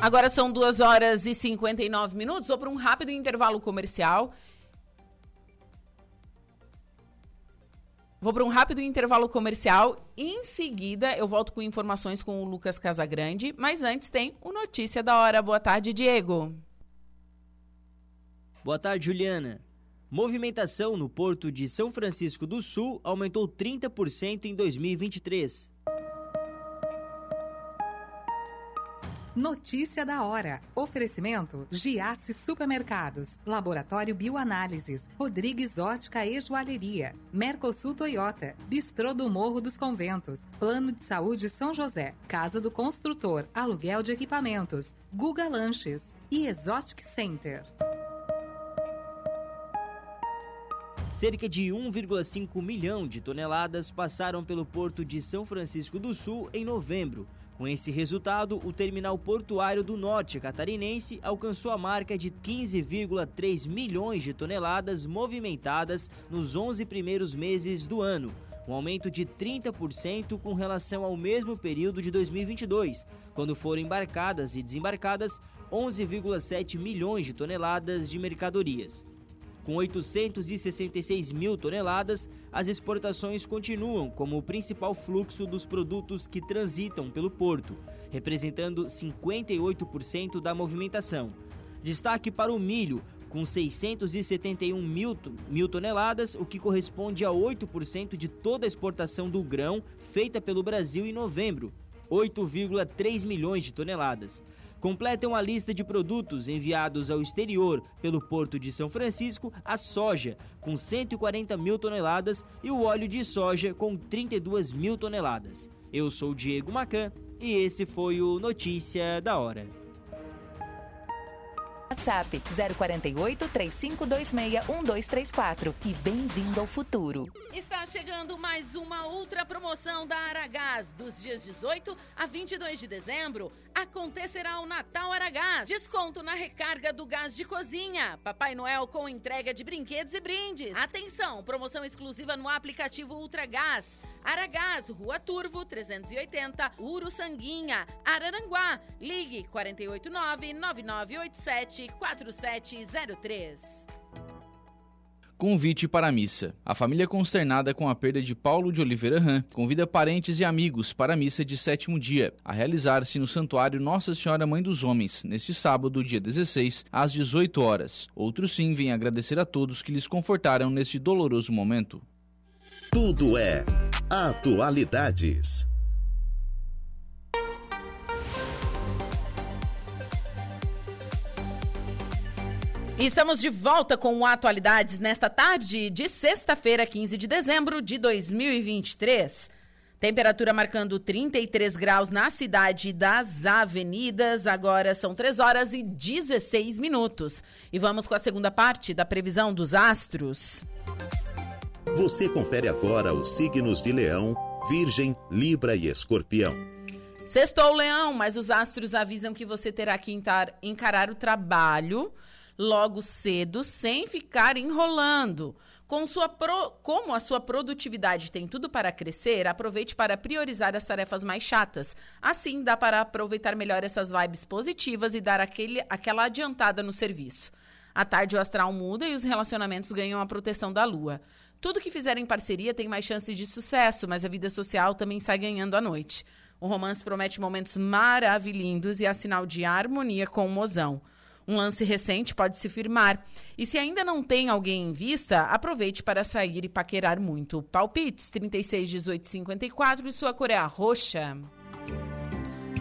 Agora são 2 horas e 59 minutos. Vou para um rápido intervalo comercial. Vou para um rápido intervalo comercial. Em seguida, eu volto com informações com o Lucas Casagrande. Mas antes tem o Notícia da Hora. Boa tarde, Diego. Boa tarde, Juliana. Movimentação no porto de São Francisco do Sul aumentou 30% em 2023. Notícia da hora. Oferecimento: Giasse Supermercados, Laboratório Bioanálises, Rodrigues Ótica e Joalheria, Mercosul Toyota, Bistrô do Morro dos Conventos, Plano de Saúde São José, Casa do Construtor, Aluguel de Equipamentos, Guga Lanches. E Exotic Center. Cerca de 1,5 milhão de toneladas passaram pelo porto de São Francisco do Sul em novembro com esse resultado, o terminal portuário do norte catarinense alcançou a marca de 15,3 milhões de toneladas movimentadas nos 11 primeiros meses do ano, um aumento de 30% com relação ao mesmo período de 2022, quando foram embarcadas e desembarcadas 11,7 milhões de toneladas de mercadorias. Com 866 mil toneladas, as exportações continuam como o principal fluxo dos produtos que transitam pelo porto, representando 58% da movimentação. Destaque para o milho, com 671 mil, toneladas, o que corresponde a 8% de toda a exportação do grão feita pelo Brasil em novembro, 8,3 milhões de toneladas completam a lista de produtos enviados ao exterior pelo Porto de São Francisco a soja, com 140 mil toneladas, e o óleo de soja, com 32 mil toneladas. Eu sou Diego Macan e esse foi o Notícia da Hora. WhatsApp 048 3526 1234 e bem-vindo ao futuro. Está chegando mais uma outra promoção da Aragás. Dos dias 18 a 22 de dezembro, acontecerá o Natal Aragás. Desconto na recarga do gás de cozinha. Papai Noel com entrega de brinquedos e brindes. Atenção, promoção exclusiva no aplicativo Ultragás. Aragás, Rua Turvo, 380, Uruçanguinha, Araranguá. Ligue 489-9987-4703. Convite para a missa. A família consternada com a perda de Paulo de Oliveira Ram convida parentes e amigos para a missa de sétimo dia, a realizar-se no Santuário Nossa Senhora Mãe dos Homens, neste sábado, dia 16, às 18 horas. Outros sim vêm agradecer a todos que lhes confortaram neste doloroso momento. Tudo é Atualidades. Estamos de volta com Atualidades nesta tarde de sexta-feira, 15 de dezembro de 2023. Temperatura marcando 33 graus na cidade das avenidas. Agora são 3 horas e 16 minutos. E vamos com a segunda parte da previsão dos astros. Você confere agora os signos de Leão, Virgem, Libra e Escorpião. Sextou, Leão, mas os astros avisam que você terá que encarar o trabalho logo cedo, sem ficar enrolando. Com sua pro... Como a sua produtividade tem tudo para crescer, aproveite para priorizar as tarefas mais chatas. Assim, dá para aproveitar melhor essas vibes positivas e dar aquele... aquela adiantada no serviço. À tarde, o astral muda e os relacionamentos ganham a proteção da lua. Tudo que fizer em parceria tem mais chances de sucesso, mas a vida social também sai ganhando à noite. O romance promete momentos maravilhindos e é sinal de harmonia com o mozão. Um lance recente pode se firmar. E se ainda não tem alguém em vista, aproveite para sair e paquerar muito. Palpites 36, 18, 54 e sua cor é a roxa.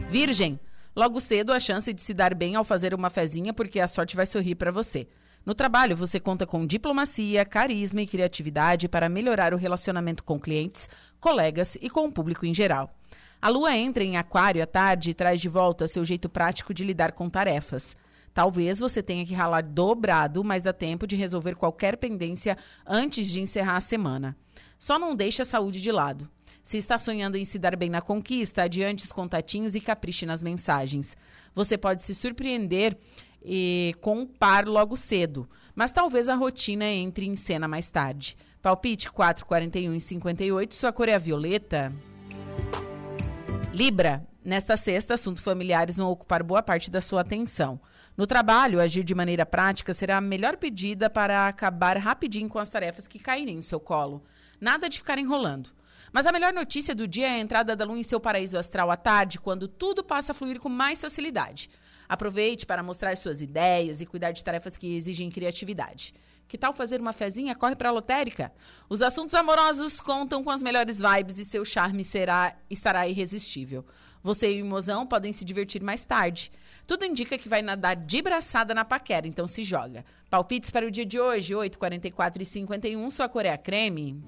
Virgem. Logo cedo, a chance de se dar bem ao fazer uma fezinha, porque a sorte vai sorrir para você. No trabalho, você conta com diplomacia, carisma e criatividade para melhorar o relacionamento com clientes, colegas e com o público em geral. A lua entra em Aquário à tarde e traz de volta seu jeito prático de lidar com tarefas. Talvez você tenha que ralar dobrado, mas dá tempo de resolver qualquer pendência antes de encerrar a semana. Só não deixe a saúde de lado. Se está sonhando em se dar bem na conquista, adiante os contatinhos e capriche nas mensagens. Você pode se surpreender e com um par logo cedo, mas talvez a rotina entre em cena mais tarde. Palpite 4, 41 e 58, sua cor é a violeta. Libra, nesta sexta, assuntos familiares vão ocupar boa parte da sua atenção. No trabalho, agir de maneira prática será a melhor pedida para acabar rapidinho com as tarefas que caírem em seu colo. Nada de ficar enrolando. Mas a melhor notícia do dia é a entrada da lua em seu paraíso astral à tarde, quando tudo passa a fluir com mais facilidade. Aproveite para mostrar suas ideias e cuidar de tarefas que exigem criatividade. Que tal fazer uma fezinha? Corre para a lotérica. Os assuntos amorosos contam com as melhores vibes e seu charme será estará irresistível. Você e o mozão podem se divertir mais tarde. Tudo indica que vai nadar de braçada na paquera, então se joga. Palpites para o dia de hoje, 8, 44 e 51, sua cor é creme.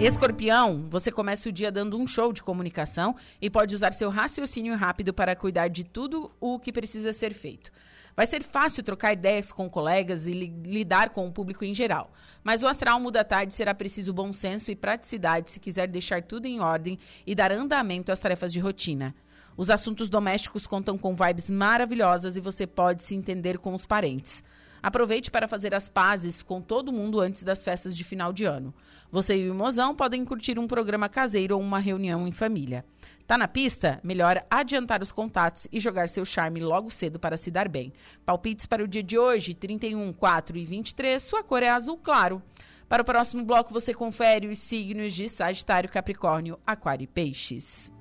Escorpião, você começa o dia dando um show de comunicação e pode usar seu raciocínio rápido para cuidar de tudo o que precisa ser feito. Vai ser fácil trocar ideias com colegas e li lidar com o público em geral. Mas o astral muda tarde será preciso bom senso e praticidade se quiser deixar tudo em ordem e dar andamento às tarefas de rotina. Os assuntos domésticos contam com vibes maravilhosas e você pode se entender com os parentes. Aproveite para fazer as pazes com todo mundo antes das festas de final de ano. Você e o mozão podem curtir um programa caseiro ou uma reunião em família. Tá na pista? Melhor adiantar os contatos e jogar seu charme logo cedo para se dar bem. Palpites para o dia de hoje, 31, 4 e 23, sua cor é azul claro. Para o próximo bloco, você confere os signos de Sagitário, Capricórnio, Aquário e Peixes.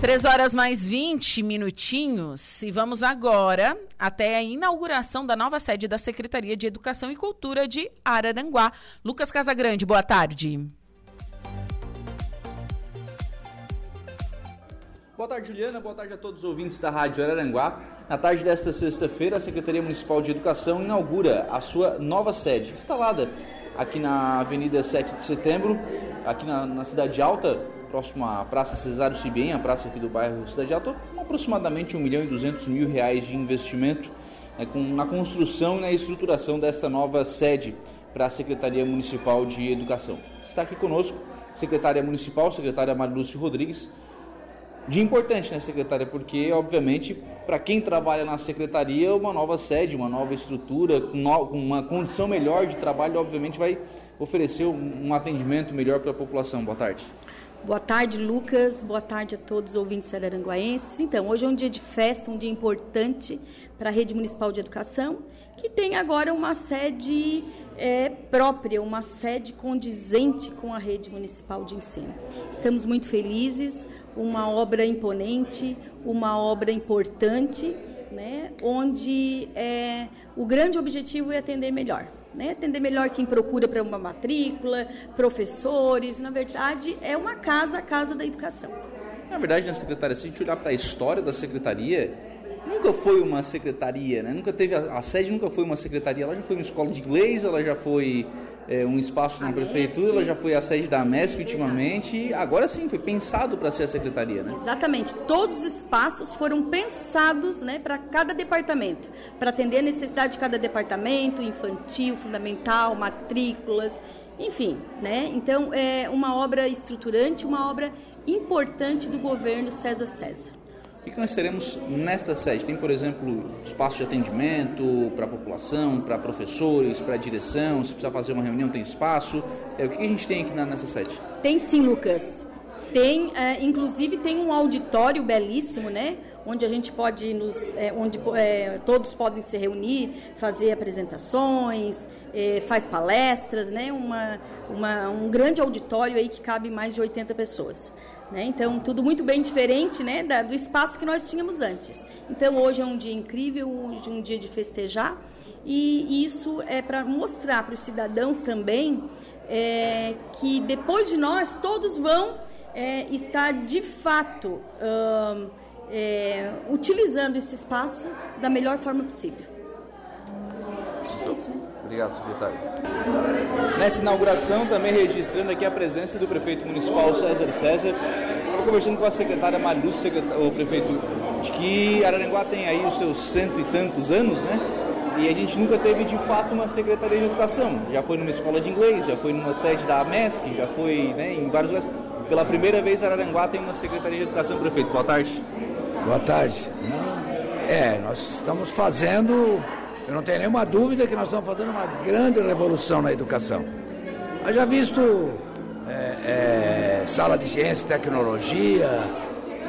Três horas mais 20 minutinhos e vamos agora até a inauguração da nova sede da Secretaria de Educação e Cultura de Araranguá. Lucas Casagrande, boa tarde. Boa tarde, Juliana. Boa tarde a todos os ouvintes da Rádio Araranguá. Na tarde desta sexta-feira, a Secretaria Municipal de Educação inaugura a sua nova sede, instalada aqui na Avenida 7 de Setembro, aqui na, na Cidade Alta, próximo à Praça Cesário Cibien, a praça aqui do bairro Cidade Alta, aproximadamente 1 milhão e 200 mil reais de investimento né, com, na construção e na estruturação desta nova sede para a Secretaria Municipal de Educação. Está aqui conosco secretária municipal, secretária Marilúcio Rodrigues, de importante, né, secretária? Porque, obviamente, para quem trabalha na secretaria, uma nova sede, uma nova estrutura, uma condição melhor de trabalho, obviamente, vai oferecer um atendimento melhor para a população. Boa tarde. Boa tarde, Lucas. Boa tarde a todos os ouvintes araranguaenses. Então, hoje é um dia de festa, um dia importante para a Rede Municipal de Educação, que tem agora uma sede é, própria, uma sede condizente com a Rede Municipal de Ensino. Estamos muito felizes uma obra imponente, uma obra importante, né, onde é, o grande objetivo é atender melhor. Né, atender melhor quem procura para uma matrícula, professores, na verdade é uma casa, a casa da educação. Na verdade, na secretaria, se a gente olhar para a história da secretaria, nunca foi uma secretaria, né? Nunca teve a, a, sede nunca foi uma secretaria, ela já foi uma escola de inglês, ela já foi é, um espaço na a prefeitura, ela já foi a sede da MESC ultimamente, agora sim foi pensado para ser a secretaria, né? Exatamente, todos os espaços foram pensados, né, para cada departamento, para atender a necessidade de cada departamento, infantil, fundamental, matrículas, enfim, né? Então é uma obra estruturante, uma obra importante do governo César César. O que nós teremos nesta sede? Tem, por exemplo, espaço de atendimento para a população, para professores, para a direção, se precisar fazer uma reunião tem espaço. É, o que a gente tem aqui nessa sede? Tem sim, Lucas. Tem, é, inclusive tem um auditório belíssimo, né? Onde a gente pode nos, é, onde é, todos podem se reunir, fazer apresentações, é, faz palestras, né? Uma, uma, um grande auditório aí que cabe mais de 80 pessoas. Né? Então, tudo muito bem diferente né, da, do espaço que nós tínhamos antes. Então, hoje é um dia incrível, hoje é um dia de festejar, e isso é para mostrar para os cidadãos também é, que depois de nós, todos vão é, estar de fato é, utilizando esse espaço da melhor forma possível. Obrigado, secretário. Nessa inauguração, também registrando aqui a presença do prefeito municipal César César, estou conversando com a secretária Marilu, o prefeito, de que Araranguá tem aí os seus cento e tantos anos, né? E a gente nunca teve de fato uma secretaria de educação. Já foi numa escola de inglês, já foi numa sede da AMESC, já foi né, em vários lugares. Pela primeira vez, Araranguá tem uma secretaria de educação, prefeito. Boa tarde. Boa tarde. É, nós estamos fazendo eu não tenho nenhuma dúvida que nós estamos fazendo uma grande revolução na educação. já visto é, é, sala de ciência e tecnologia,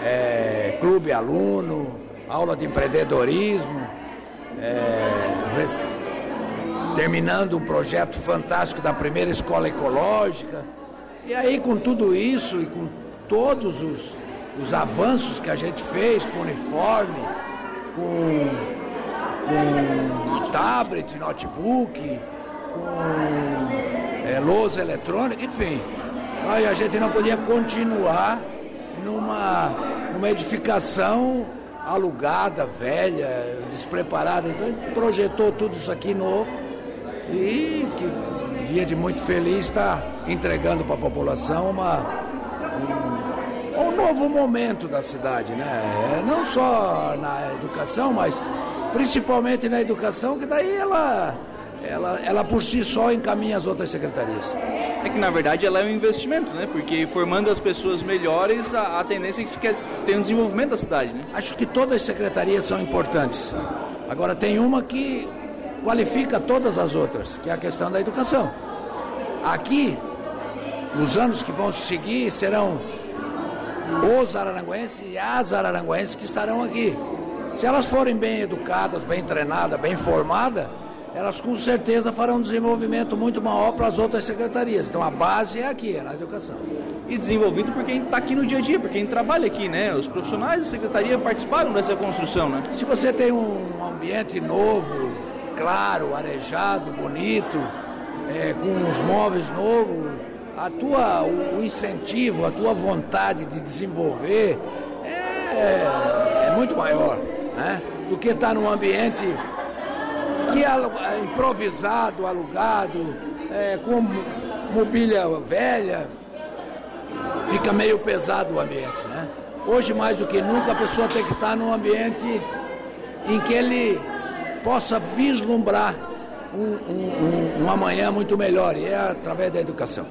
é, clube aluno, aula de empreendedorismo, é, res, terminando um projeto fantástico da primeira escola ecológica. E aí, com tudo isso e com todos os, os avanços que a gente fez com uniforme, com com tablet, notebook, com é, lousa eletrônica, enfim. Aí a gente não podia continuar numa, numa edificação alugada, velha, despreparada. Então gente projetou tudo isso aqui novo e que dia de muito feliz está entregando para a população uma, um, um novo momento da cidade, né? Não só na educação, mas principalmente na educação, que daí ela, ela, ela por si só encaminha as outras secretarias. É que na verdade ela é um investimento, né? Porque formando as pessoas melhores, a, a tendência é que quer ter um desenvolvimento da cidade, né? Acho que todas as secretarias são importantes. Agora tem uma que qualifica todas as outras, que é a questão da educação. Aqui, nos anos que vão seguir, serão os araranguenses e as araranguenses que estarão aqui. Se elas forem bem educadas, bem treinadas, bem formadas, elas com certeza farão um desenvolvimento muito maior para as outras secretarias. Então a base é aqui, é na educação. E desenvolvido por quem está aqui no dia a dia, por quem trabalha aqui, né? Os profissionais da secretaria participaram dessa construção, né? Se você tem um ambiente novo, claro, arejado, bonito, é, com os móveis novos, a tua, o, o incentivo, a tua vontade de desenvolver é, é muito maior né? do que estar tá num ambiente que é improvisado, alugado, é, com mobília velha, fica meio pesado o ambiente. Né? Hoje, mais do que nunca, a pessoa tem que estar num ambiente em que ele possa vislumbrar um, um, um, um amanhã muito melhor, e é através da educação.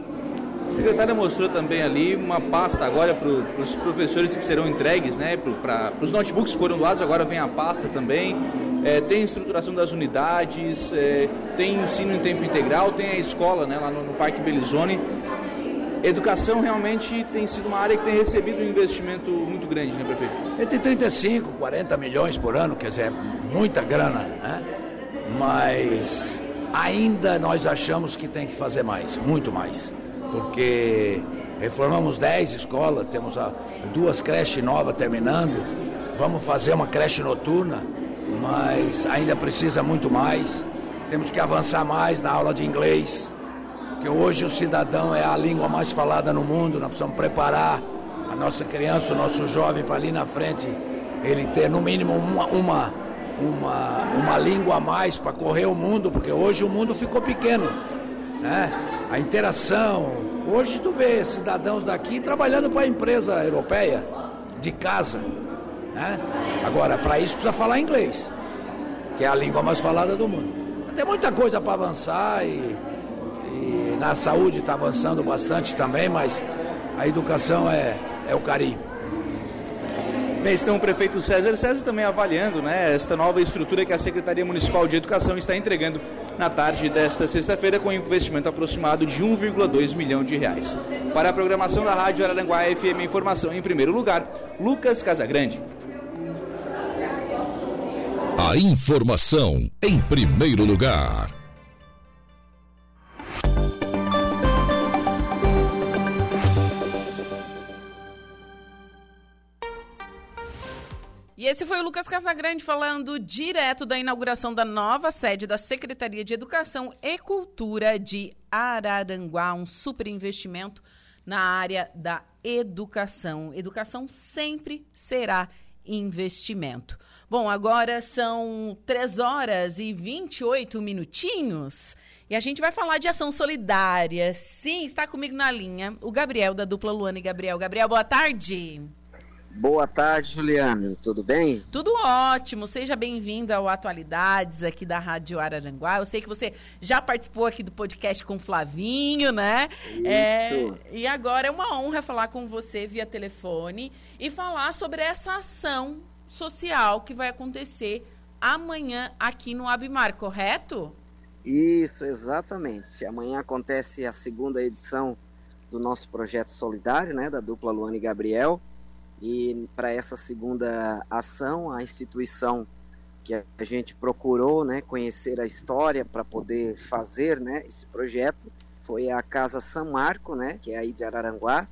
A secretária mostrou também ali uma pasta agora para os professores que serão entregues, né? Para os notebooks que foram doados, agora vem a pasta também. É, tem estruturação das unidades, é, tem ensino em tempo integral, tem a escola né, lá no, no Parque Belizone. Educação realmente tem sido uma área que tem recebido um investimento muito grande, né, prefeito? Entre 35, 40 milhões por ano, quer dizer, é muita grana, né? Mas ainda nós achamos que tem que fazer mais, muito mais porque reformamos 10 escolas, temos duas creches novas terminando, vamos fazer uma creche noturna, mas ainda precisa muito mais. Temos que avançar mais na aula de inglês, que hoje o cidadão é a língua mais falada no mundo, nós precisamos preparar a nossa criança, o nosso jovem para ali na frente ele ter no mínimo uma, uma, uma, uma língua a mais para correr o mundo, porque hoje o mundo ficou pequeno. Né? a interação. Hoje tu vê cidadãos daqui trabalhando para a empresa europeia, de casa. Né? Agora, para isso precisa falar inglês, que é a língua mais falada do mundo. Tem muita coisa para avançar e, e, na saúde está avançando bastante também, mas a educação é, é o carinho. Estão o prefeito César César também avaliando né, esta nova estrutura que a Secretaria Municipal de Educação está entregando na tarde desta sexta-feira com um investimento aproximado de 1,2 milhão de reais. Para a programação da Rádio Araranguá FM Informação em primeiro lugar, Lucas Casagrande. A informação em primeiro lugar. E esse foi o Lucas Casagrande falando direto da inauguração da nova sede da Secretaria de Educação e Cultura de Araranguá, um super investimento na área da educação. Educação sempre será investimento. Bom, agora são 3 horas e 28 minutinhos e a gente vai falar de ação solidária. Sim, está comigo na linha o Gabriel da dupla Luana e Gabriel. Gabriel, boa tarde. Boa tarde, Juliano. Tudo bem? Tudo ótimo. Seja bem-vindo ao Atualidades aqui da Rádio Araranguá. Eu sei que você já participou aqui do podcast com o Flavinho, né? Isso. É, e agora é uma honra falar com você via telefone e falar sobre essa ação social que vai acontecer amanhã aqui no Abimar, correto? Isso, exatamente. Amanhã acontece a segunda edição do nosso projeto solidário, né, da dupla Luana e Gabriel. E para essa segunda ação, a instituição que a gente procurou né, conhecer a história para poder fazer né, esse projeto foi a Casa São Marco, né, que é aí de Araranguá,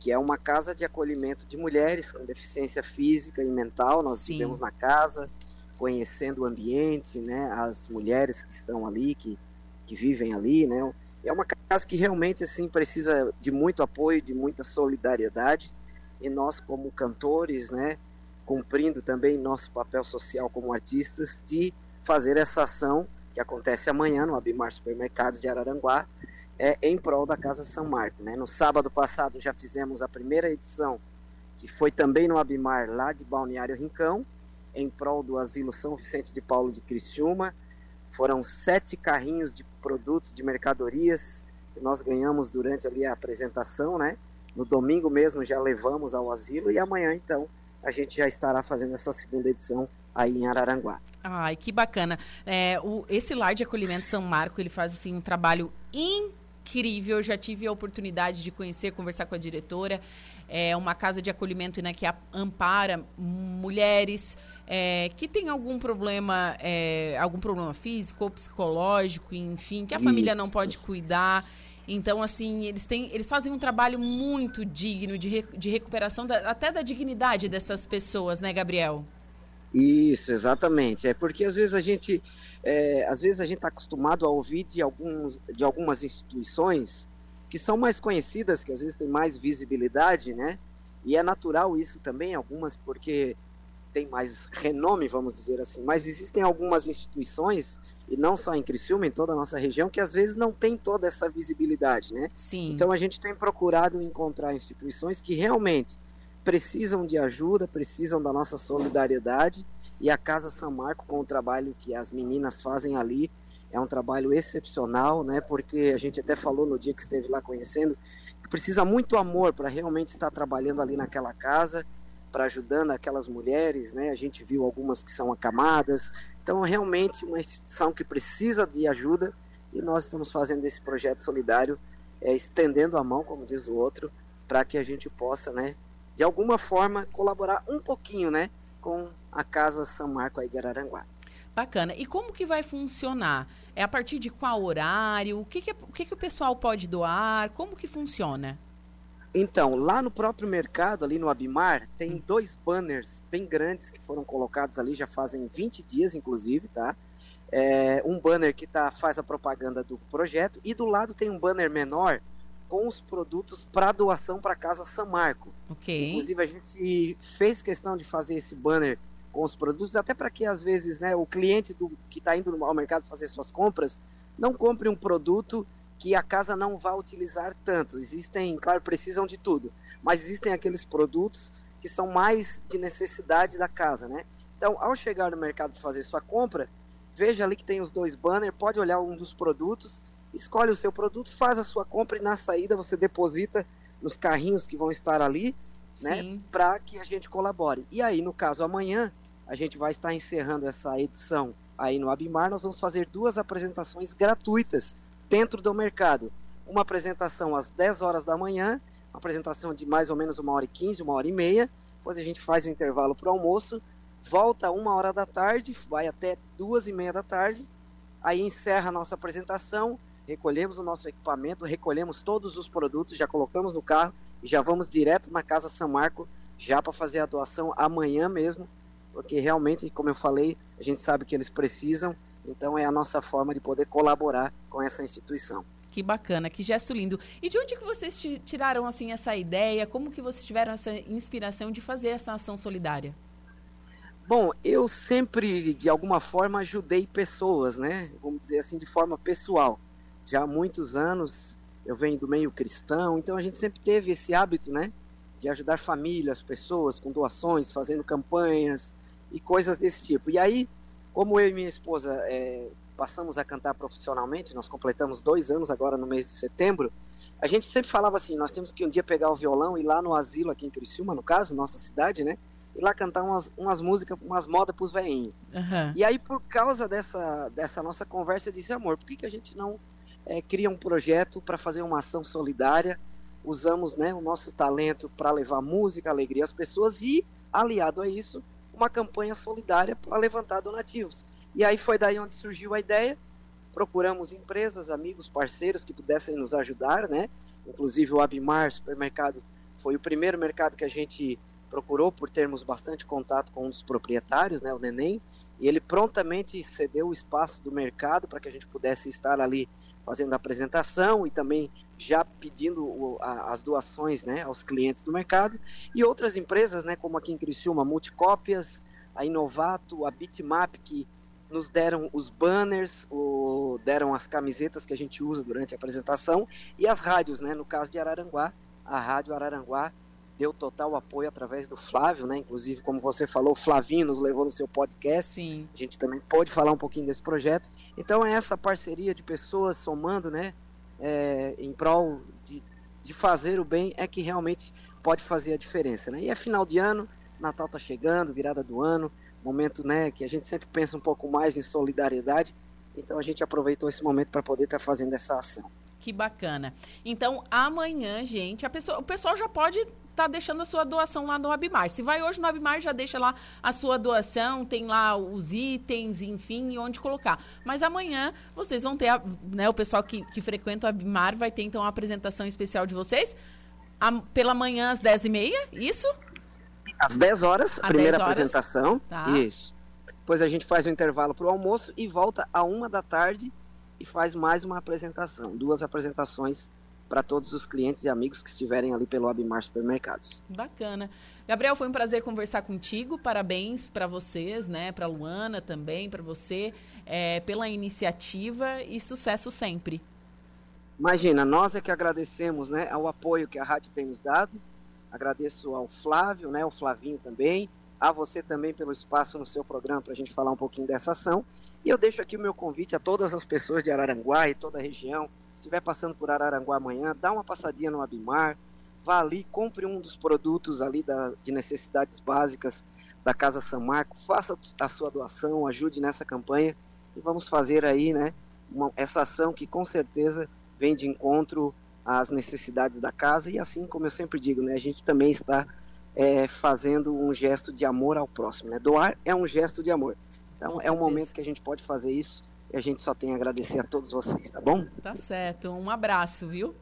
que é uma casa de acolhimento de mulheres com deficiência física e mental. Nós Sim. vivemos na casa, conhecendo o ambiente, né, as mulheres que estão ali, que, que vivem ali, né. É uma casa que realmente assim precisa de muito apoio, de muita solidariedade e nós como cantores, né, cumprindo também nosso papel social como artistas de fazer essa ação que acontece amanhã no Abimar Supermercados de Araranguá, é, em prol da Casa São Marco. Né? No sábado passado já fizemos a primeira edição, que foi também no Abimar, lá de Balneário Rincão, em prol do Asilo São Vicente de Paulo de Criciúma. Foram sete carrinhos de produtos, de mercadorias, que nós ganhamos durante ali a apresentação, né? No domingo mesmo já levamos ao asilo e amanhã então a gente já estará fazendo essa segunda edição aí em Araranguá. Ai, que bacana. É, o, esse lar de acolhimento São Marco, ele faz assim um trabalho incrível. Eu já tive a oportunidade de conhecer, conversar com a diretora. É uma casa de acolhimento né, que ampara mulheres é, que têm algum problema, é, algum problema físico ou psicológico, enfim, que a família não pode cuidar. Então, assim, eles têm, eles fazem um trabalho muito digno de, de recuperação da, até da dignidade dessas pessoas, né, Gabriel? Isso, exatamente. É porque às vezes a gente, é, às vezes a gente está acostumado a ouvir de alguns, de algumas instituições que são mais conhecidas, que às vezes têm mais visibilidade, né? E é natural isso também, algumas porque tem mais renome, vamos dizer assim. Mas existem algumas instituições e não só em Criciúma, em toda a nossa região, que às vezes não tem toda essa visibilidade, né? Sim. Então a gente tem procurado encontrar instituições que realmente precisam de ajuda, precisam da nossa solidariedade, e a Casa São Marco, com o trabalho que as meninas fazem ali, é um trabalho excepcional, né? Porque a gente até falou no dia que esteve lá conhecendo, que precisa muito amor para realmente estar trabalhando ali naquela casa, para ajudando aquelas mulheres, né? A gente viu algumas que são acamadas. Então, realmente uma instituição que precisa de ajuda e nós estamos fazendo esse projeto solidário, é, estendendo a mão, como diz o outro, para que a gente possa, né, de alguma forma colaborar um pouquinho, né, com a Casa São Marco aí de Araranguá. Bacana. E como que vai funcionar? É a partir de qual horário? O que, que, o, que, que o pessoal pode doar? Como que funciona? Então, lá no próprio mercado, ali no Abimar, tem dois banners bem grandes que foram colocados ali, já fazem 20 dias, inclusive, tá? É, um banner que tá, faz a propaganda do projeto e do lado tem um banner menor com os produtos para doação para Casa São Marco. Ok. Inclusive, a gente fez questão de fazer esse banner com os produtos, até para que às vezes né, o cliente do, que está indo ao mercado fazer suas compras não compre um produto que a casa não vai utilizar tanto. Existem, claro, precisam de tudo, mas existem aqueles produtos que são mais de necessidade da casa, né? Então, ao chegar no mercado fazer sua compra, veja ali que tem os dois banners, pode olhar um dos produtos, escolhe o seu produto, faz a sua compra e na saída você deposita nos carrinhos que vão estar ali, né? Para que a gente colabore. E aí, no caso, amanhã, a gente vai estar encerrando essa edição aí no Abimar, nós vamos fazer duas apresentações gratuitas dentro do mercado. Uma apresentação às 10 horas da manhã, uma apresentação de mais ou menos uma hora e 15, uma hora e meia. Depois a gente faz o intervalo para o almoço, volta uma hora da tarde, vai até duas e meia da tarde. Aí encerra a nossa apresentação, recolhemos o nosso equipamento, recolhemos todos os produtos, já colocamos no carro e já vamos direto na Casa São Marco, já para fazer a doação amanhã mesmo, porque realmente, como eu falei, a gente sabe que eles precisam então é a nossa forma de poder colaborar com essa instituição. Que bacana, que gesto lindo. E de onde que vocês tiraram assim essa ideia? Como que vocês tiveram essa inspiração de fazer essa ação solidária? Bom, eu sempre de alguma forma ajudei pessoas, né? Vamos dizer assim de forma pessoal. Já há muitos anos eu venho do meio cristão, então a gente sempre teve esse hábito, né? De ajudar famílias, pessoas com doações, fazendo campanhas e coisas desse tipo. E aí como eu e minha esposa é, passamos a cantar profissionalmente, nós completamos dois anos agora no mês de setembro, a gente sempre falava assim, nós temos que um dia pegar o violão e ir lá no asilo aqui em Criciúma, no caso, nossa cidade, né? E lá cantar umas, umas músicas, umas modas pros veinhos. Uhum. E aí, por causa dessa, dessa nossa conversa, eu disse, amor, por que, que a gente não é, cria um projeto para fazer uma ação solidária? Usamos né, o nosso talento para levar música, alegria às pessoas e, aliado a isso, uma campanha solidária para levantar donativos. E aí foi daí onde surgiu a ideia. Procuramos empresas, amigos, parceiros que pudessem nos ajudar, né? Inclusive o Abimar Supermercado foi o primeiro mercado que a gente procurou por termos bastante contato com um dos proprietários, né, o Neném, e ele prontamente cedeu o espaço do mercado para que a gente pudesse estar ali fazendo a apresentação e também já pedindo o, a, as doações né, aos clientes do mercado. E outras empresas, né, como aqui em Criciúma, Multicópias, a Inovato, a Bitmap, que nos deram os banners, o, deram as camisetas que a gente usa durante a apresentação, e as rádios, né, no caso de Araranguá, a Rádio Araranguá deu total apoio através do Flávio, né? Inclusive, como você falou, o Flavinho nos levou no seu podcast. Sim. A gente também pode falar um pouquinho desse projeto. Então é essa parceria de pessoas somando, né? É, em prol de, de fazer o bem é que realmente pode fazer a diferença. Né? E é final de ano, Natal está chegando, virada do ano, momento né, que a gente sempre pensa um pouco mais em solidariedade, então a gente aproveitou esse momento para poder estar tá fazendo essa ação. Que bacana. Então, amanhã, gente, pessoa, o pessoal já pode estar tá deixando a sua doação lá no Abimar. Se vai hoje no Abimar, já deixa lá a sua doação, tem lá os itens, enfim, onde colocar. Mas amanhã vocês vão ter, a, né, o pessoal que, que frequenta o Abimar vai ter então a apresentação especial de vocês a, pela manhã às 10h30, isso? Às 10 horas, a primeira 10 horas. apresentação. Tá. Isso. Depois a gente faz o um intervalo para o almoço e volta a uma da tarde e faz mais uma apresentação. Duas apresentações para todos os clientes e amigos que estiverem ali pelo Abimar Supermercados. Bacana. Gabriel, foi um prazer conversar contigo. Parabéns para vocês, né? Para Luana também, para você, é, pela iniciativa e sucesso sempre. Imagina, nós é que agradecemos, né, ao apoio que a rádio tem nos dado. Agradeço ao Flávio, né, ao Flavinho também, a você também pelo espaço no seu programa para a gente falar um pouquinho dessa ação. E eu deixo aqui o meu convite a todas as pessoas de Araranguá e toda a região estiver passando por Araranguá amanhã, dá uma passadinha no Abimar, vá ali, compre um dos produtos ali da, de necessidades básicas da Casa São Marco, faça a sua doação, ajude nessa campanha e vamos fazer aí, né, uma, essa ação que com certeza vem de encontro às necessidades da casa e assim como eu sempre digo, né, a gente também está é, fazendo um gesto de amor ao próximo, né? Doar é um gesto de amor. Então é um momento que a gente pode fazer isso e a gente só tem a agradecer a todos vocês, tá bom? Tá certo. Um abraço, viu?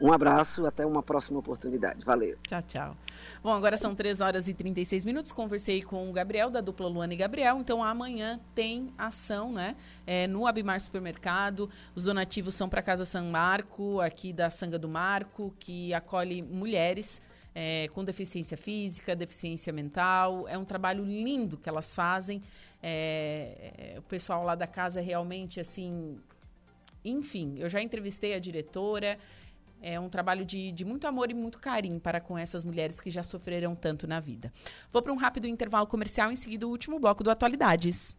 Um abraço, até uma próxima oportunidade. Valeu. Tchau, tchau. Bom, agora são 3 horas e 36 minutos. Conversei com o Gabriel, da dupla Luana e Gabriel. Então, amanhã tem ação, né? É, no Abimar Supermercado. Os donativos são para a Casa São Marco, aqui da Sanga do Marco, que acolhe mulheres é, com deficiência física, deficiência mental. É um trabalho lindo que elas fazem. É, o pessoal lá da casa é realmente assim. Enfim, eu já entrevistei a diretora. É um trabalho de, de muito amor e muito carinho para com essas mulheres que já sofreram tanto na vida. Vou para um rápido intervalo comercial, em seguida o último bloco do Atualidades.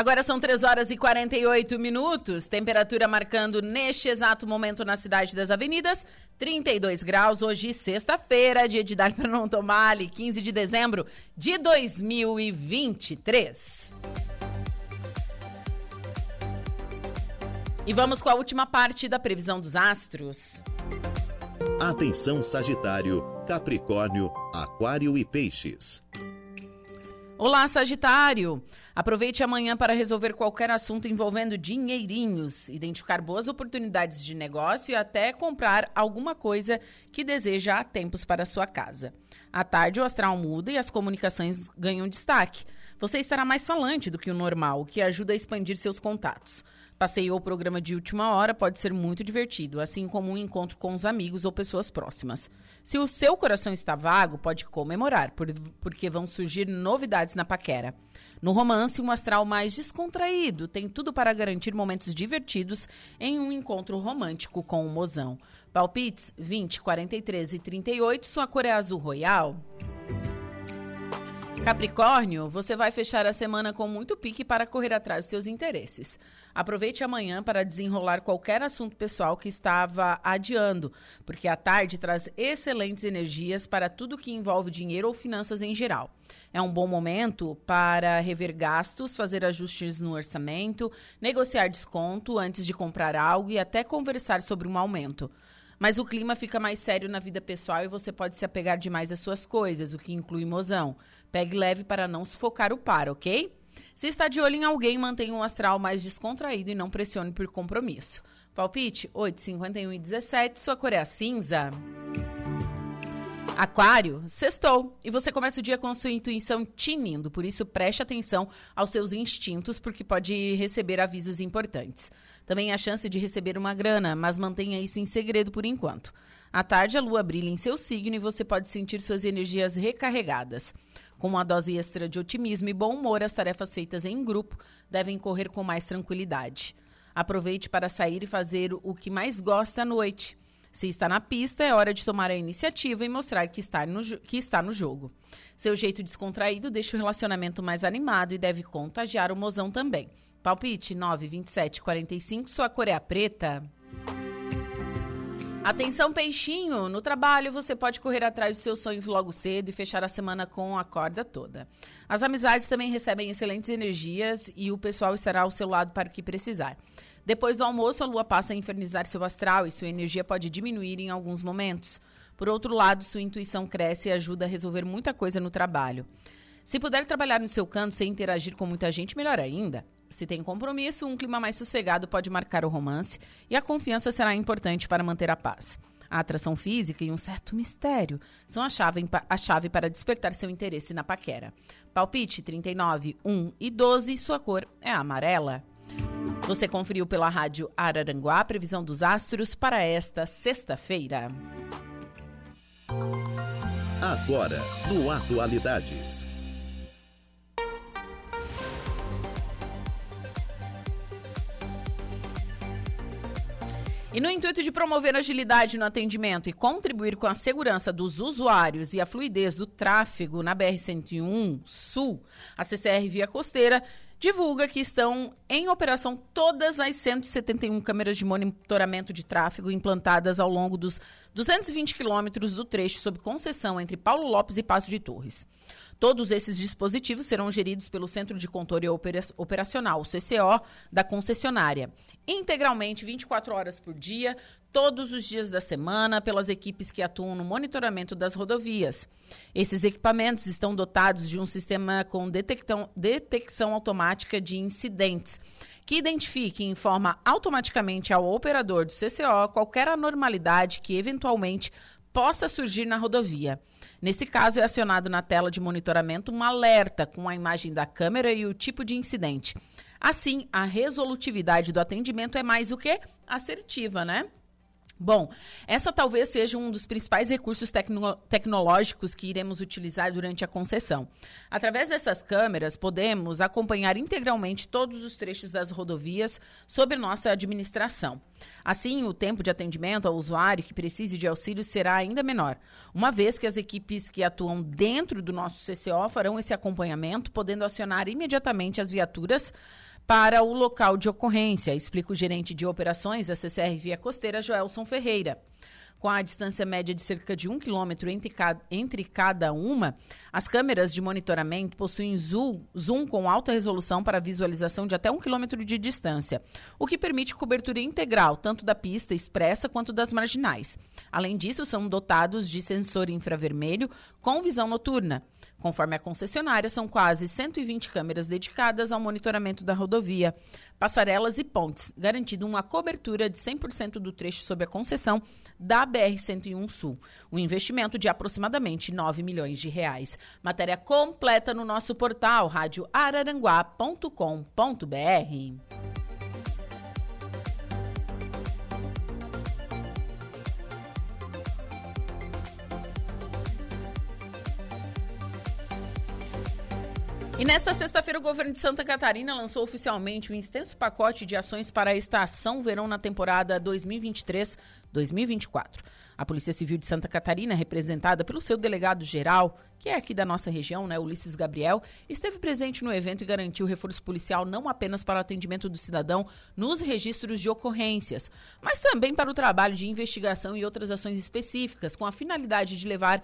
Agora são 3 horas e 48 minutos, temperatura marcando neste exato momento na cidade das avenidas, 32 graus, hoje sexta-feira, dia de dar para não tomar ali, 15 de dezembro de 2023. E vamos com a última parte da previsão dos astros. Atenção Sagitário, Capricórnio, Aquário e Peixes. Olá, Sagitário! Aproveite amanhã para resolver qualquer assunto envolvendo dinheirinhos, identificar boas oportunidades de negócio e até comprar alguma coisa que deseja há tempos para sua casa. À tarde, o astral muda e as comunicações ganham destaque. Você estará mais falante do que o normal, o que ajuda a expandir seus contatos. Passeio ou programa de última hora pode ser muito divertido, assim como um encontro com os amigos ou pessoas próximas. Se o seu coração está vago, pode comemorar, por, porque vão surgir novidades na paquera. No romance, um astral mais descontraído tem tudo para garantir momentos divertidos em um encontro romântico com o mozão. Palpites 20, 43 e 38, sua cor é azul royal. Capricórnio, você vai fechar a semana com muito pique para correr atrás dos seus interesses. Aproveite amanhã para desenrolar qualquer assunto pessoal que estava adiando, porque a tarde traz excelentes energias para tudo que envolve dinheiro ou finanças em geral. É um bom momento para rever gastos, fazer ajustes no orçamento, negociar desconto antes de comprar algo e até conversar sobre um aumento. Mas o clima fica mais sério na vida pessoal e você pode se apegar demais às suas coisas, o que inclui mozão. Pegue leve para não sufocar o par, ok? Se está de olho em alguém, mantenha um astral mais descontraído e não pressione por compromisso. Palpite 8, 51 e 17, sua cor é a cinza. Aquário, sextou. E você começa o dia com a sua intuição tinindo, por isso preste atenção aos seus instintos, porque pode receber avisos importantes. Também há chance de receber uma grana, mas mantenha isso em segredo por enquanto. À tarde, a lua brilha em seu signo e você pode sentir suas energias recarregadas. Com uma dose extra de otimismo e bom humor, as tarefas feitas em grupo devem correr com mais tranquilidade. Aproveite para sair e fazer o que mais gosta à noite. Se está na pista, é hora de tomar a iniciativa e mostrar que está no, que está no jogo. Seu jeito descontraído deixa o relacionamento mais animado e deve contagiar o mozão também. Palpite 9, 27, 45, sua cor é a preta. Atenção, peixinho! No trabalho você pode correr atrás dos seus sonhos logo cedo e fechar a semana com a corda toda. As amizades também recebem excelentes energias e o pessoal estará ao seu lado para o que precisar. Depois do almoço, a lua passa a infernizar seu astral e sua energia pode diminuir em alguns momentos. Por outro lado, sua intuição cresce e ajuda a resolver muita coisa no trabalho. Se puder trabalhar no seu canto sem interagir com muita gente, melhor ainda. Se tem compromisso, um clima mais sossegado pode marcar o romance e a confiança será importante para manter a paz. A atração física e um certo mistério são a chave, a chave para despertar seu interesse na paquera. Palpite 39, 1 e 12, sua cor é amarela. Você conferiu pela rádio Araranguá a previsão dos astros para esta sexta-feira. Agora, no Atualidades. E no intuito de promover agilidade no atendimento e contribuir com a segurança dos usuários e a fluidez do tráfego na BR-101 Sul, a CCR Via Costeira divulga que estão em operação todas as 171 câmeras de monitoramento de tráfego implantadas ao longo dos 220 quilômetros do trecho sob concessão entre Paulo Lopes e Passo de Torres. Todos esses dispositivos serão geridos pelo Centro de Controle Operacional, CCO, da concessionária, integralmente 24 horas por dia, todos os dias da semana, pelas equipes que atuam no monitoramento das rodovias. Esses equipamentos estão dotados de um sistema com detectão, detecção automática de incidentes que identifique e informa automaticamente ao operador do CCO qualquer anormalidade que eventualmente possa surgir na rodovia. Nesse caso, é acionado na tela de monitoramento um alerta com a imagem da câmera e o tipo de incidente. Assim, a resolutividade do atendimento é mais o que? Assertiva, né? Bom, essa talvez seja um dos principais recursos tecno tecnológicos que iremos utilizar durante a concessão. Através dessas câmeras, podemos acompanhar integralmente todos os trechos das rodovias sob nossa administração. Assim, o tempo de atendimento ao usuário que precise de auxílio será ainda menor, uma vez que as equipes que atuam dentro do nosso CCO farão esse acompanhamento, podendo acionar imediatamente as viaturas para o local de ocorrência, explica o gerente de operações da CCR Via Costeira, Joelson Ferreira. Com a distância média de cerca de um quilômetro entre cada, entre cada uma, as câmeras de monitoramento possuem zoom, zoom com alta resolução para visualização de até um quilômetro de distância, o que permite cobertura integral tanto da pista expressa quanto das marginais. Além disso, são dotados de sensor infravermelho com visão noturna. Conforme a concessionária, são quase 120 câmeras dedicadas ao monitoramento da rodovia, passarelas e pontes, garantindo uma cobertura de 100% do trecho sob a concessão da BR-101 Sul. Um investimento de aproximadamente 9 milhões de reais. Matéria completa no nosso portal radioararanguá.com.br. E nesta sexta-feira, o governo de Santa Catarina lançou oficialmente um extenso pacote de ações para a estação verão na temporada 2023-2024. A Polícia Civil de Santa Catarina, representada pelo seu delegado geral, que é aqui da nossa região, né, Ulisses Gabriel, esteve presente no evento e garantiu reforço policial não apenas para o atendimento do cidadão nos registros de ocorrências, mas também para o trabalho de investigação e outras ações específicas, com a finalidade de levar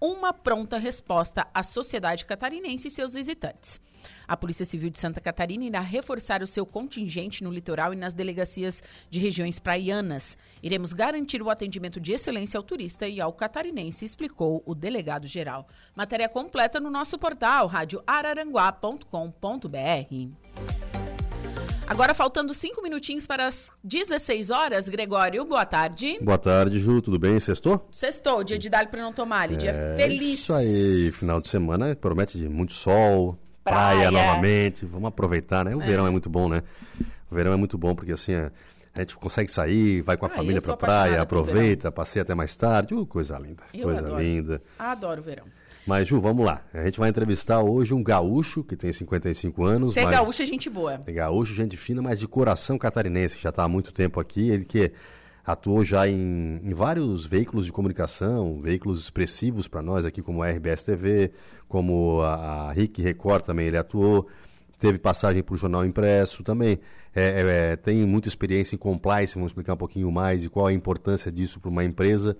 uma pronta resposta à sociedade catarinense e seus visitantes. A Polícia Civil de Santa Catarina irá reforçar o seu contingente no litoral e nas delegacias de regiões praianas. Iremos garantir o atendimento de excelência ao turista e ao catarinense, explicou o delegado geral. Matéria completa no nosso portal radioararanguá.com.br. Agora faltando cinco minutinhos para as 16 horas, Gregório, boa tarde. Boa tarde, Ju, tudo bem? Sextou? Sextou, dia de dar para não tomar, dia é feliz. Isso aí, final de semana promete de muito sol, praia, praia novamente, vamos aproveitar, né? O é. verão é muito bom, né? O verão é muito bom porque assim, a gente consegue sair, vai com a ah, família para praia, aproveita, passeia até mais tarde, uh, coisa linda, eu coisa adoro. linda. Adoro o verão. Mas, Ju, vamos lá. A gente vai entrevistar hoje um gaúcho que tem 55 anos. Você é mas... gaúcho é gente boa. É gaúcho, gente fina, mas de coração catarinense, que já está há muito tempo aqui. Ele que atuou já em, em vários veículos de comunicação, veículos expressivos para nós aqui, como a RBS TV, como a, a RIC Record também ele atuou. Teve passagem para o Jornal Impresso também. É, é, tem muita experiência em compliance, vamos explicar um pouquinho mais e qual a importância disso para uma empresa.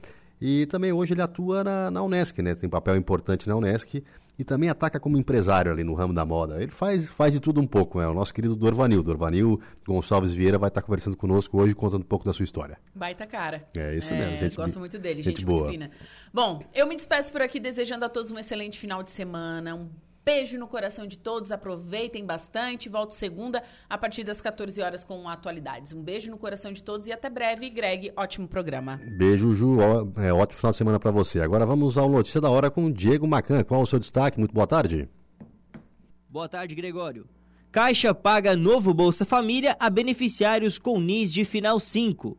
E também hoje ele atua na, na Unesc, né? Tem papel importante na Unesc e também ataca como empresário ali no ramo da moda. Ele faz, faz de tudo um pouco, né? O nosso querido Dorvanil. Dorvanil Gonçalves Vieira vai estar conversando conosco hoje, contando um pouco da sua história. Baita cara. É isso é, mesmo. Gente, gosto muito dele, gente, gente muito boa. fina. Bom, eu me despeço por aqui desejando a todos um excelente final de semana, um Beijo no coração de todos, aproveitem bastante. Volto segunda a partir das 14 horas com atualidades. Um beijo no coração de todos e até breve. Greg, ótimo programa. Beijo, Ju. É, ótimo final de semana para você. Agora vamos ao Notícia da Hora com o Diego Macan. Qual o seu destaque? Muito boa tarde. Boa tarde, Gregório. Caixa paga novo Bolsa Família a beneficiários com NIS de final 5.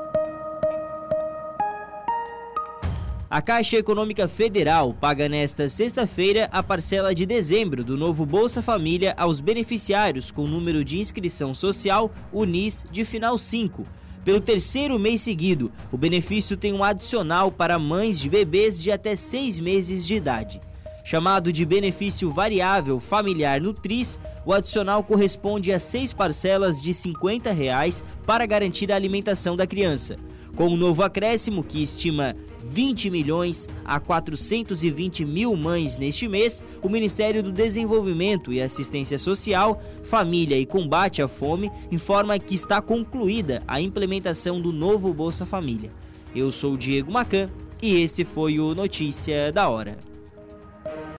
A Caixa Econômica Federal paga nesta sexta-feira a parcela de dezembro do novo Bolsa Família aos beneficiários com número de inscrição social UNIS de final 5. Pelo terceiro mês seguido, o benefício tem um adicional para mães de bebês de até seis meses de idade. Chamado de benefício variável familiar Nutris, o adicional corresponde a seis parcelas de 50 reais para garantir a alimentação da criança. Com o um novo acréscimo, que estima 20 milhões a 420 mil mães neste mês, o Ministério do Desenvolvimento e Assistência Social, Família e Combate à Fome informa que está concluída a implementação do novo Bolsa Família. Eu sou Diego Macan e esse foi o Notícia da Hora.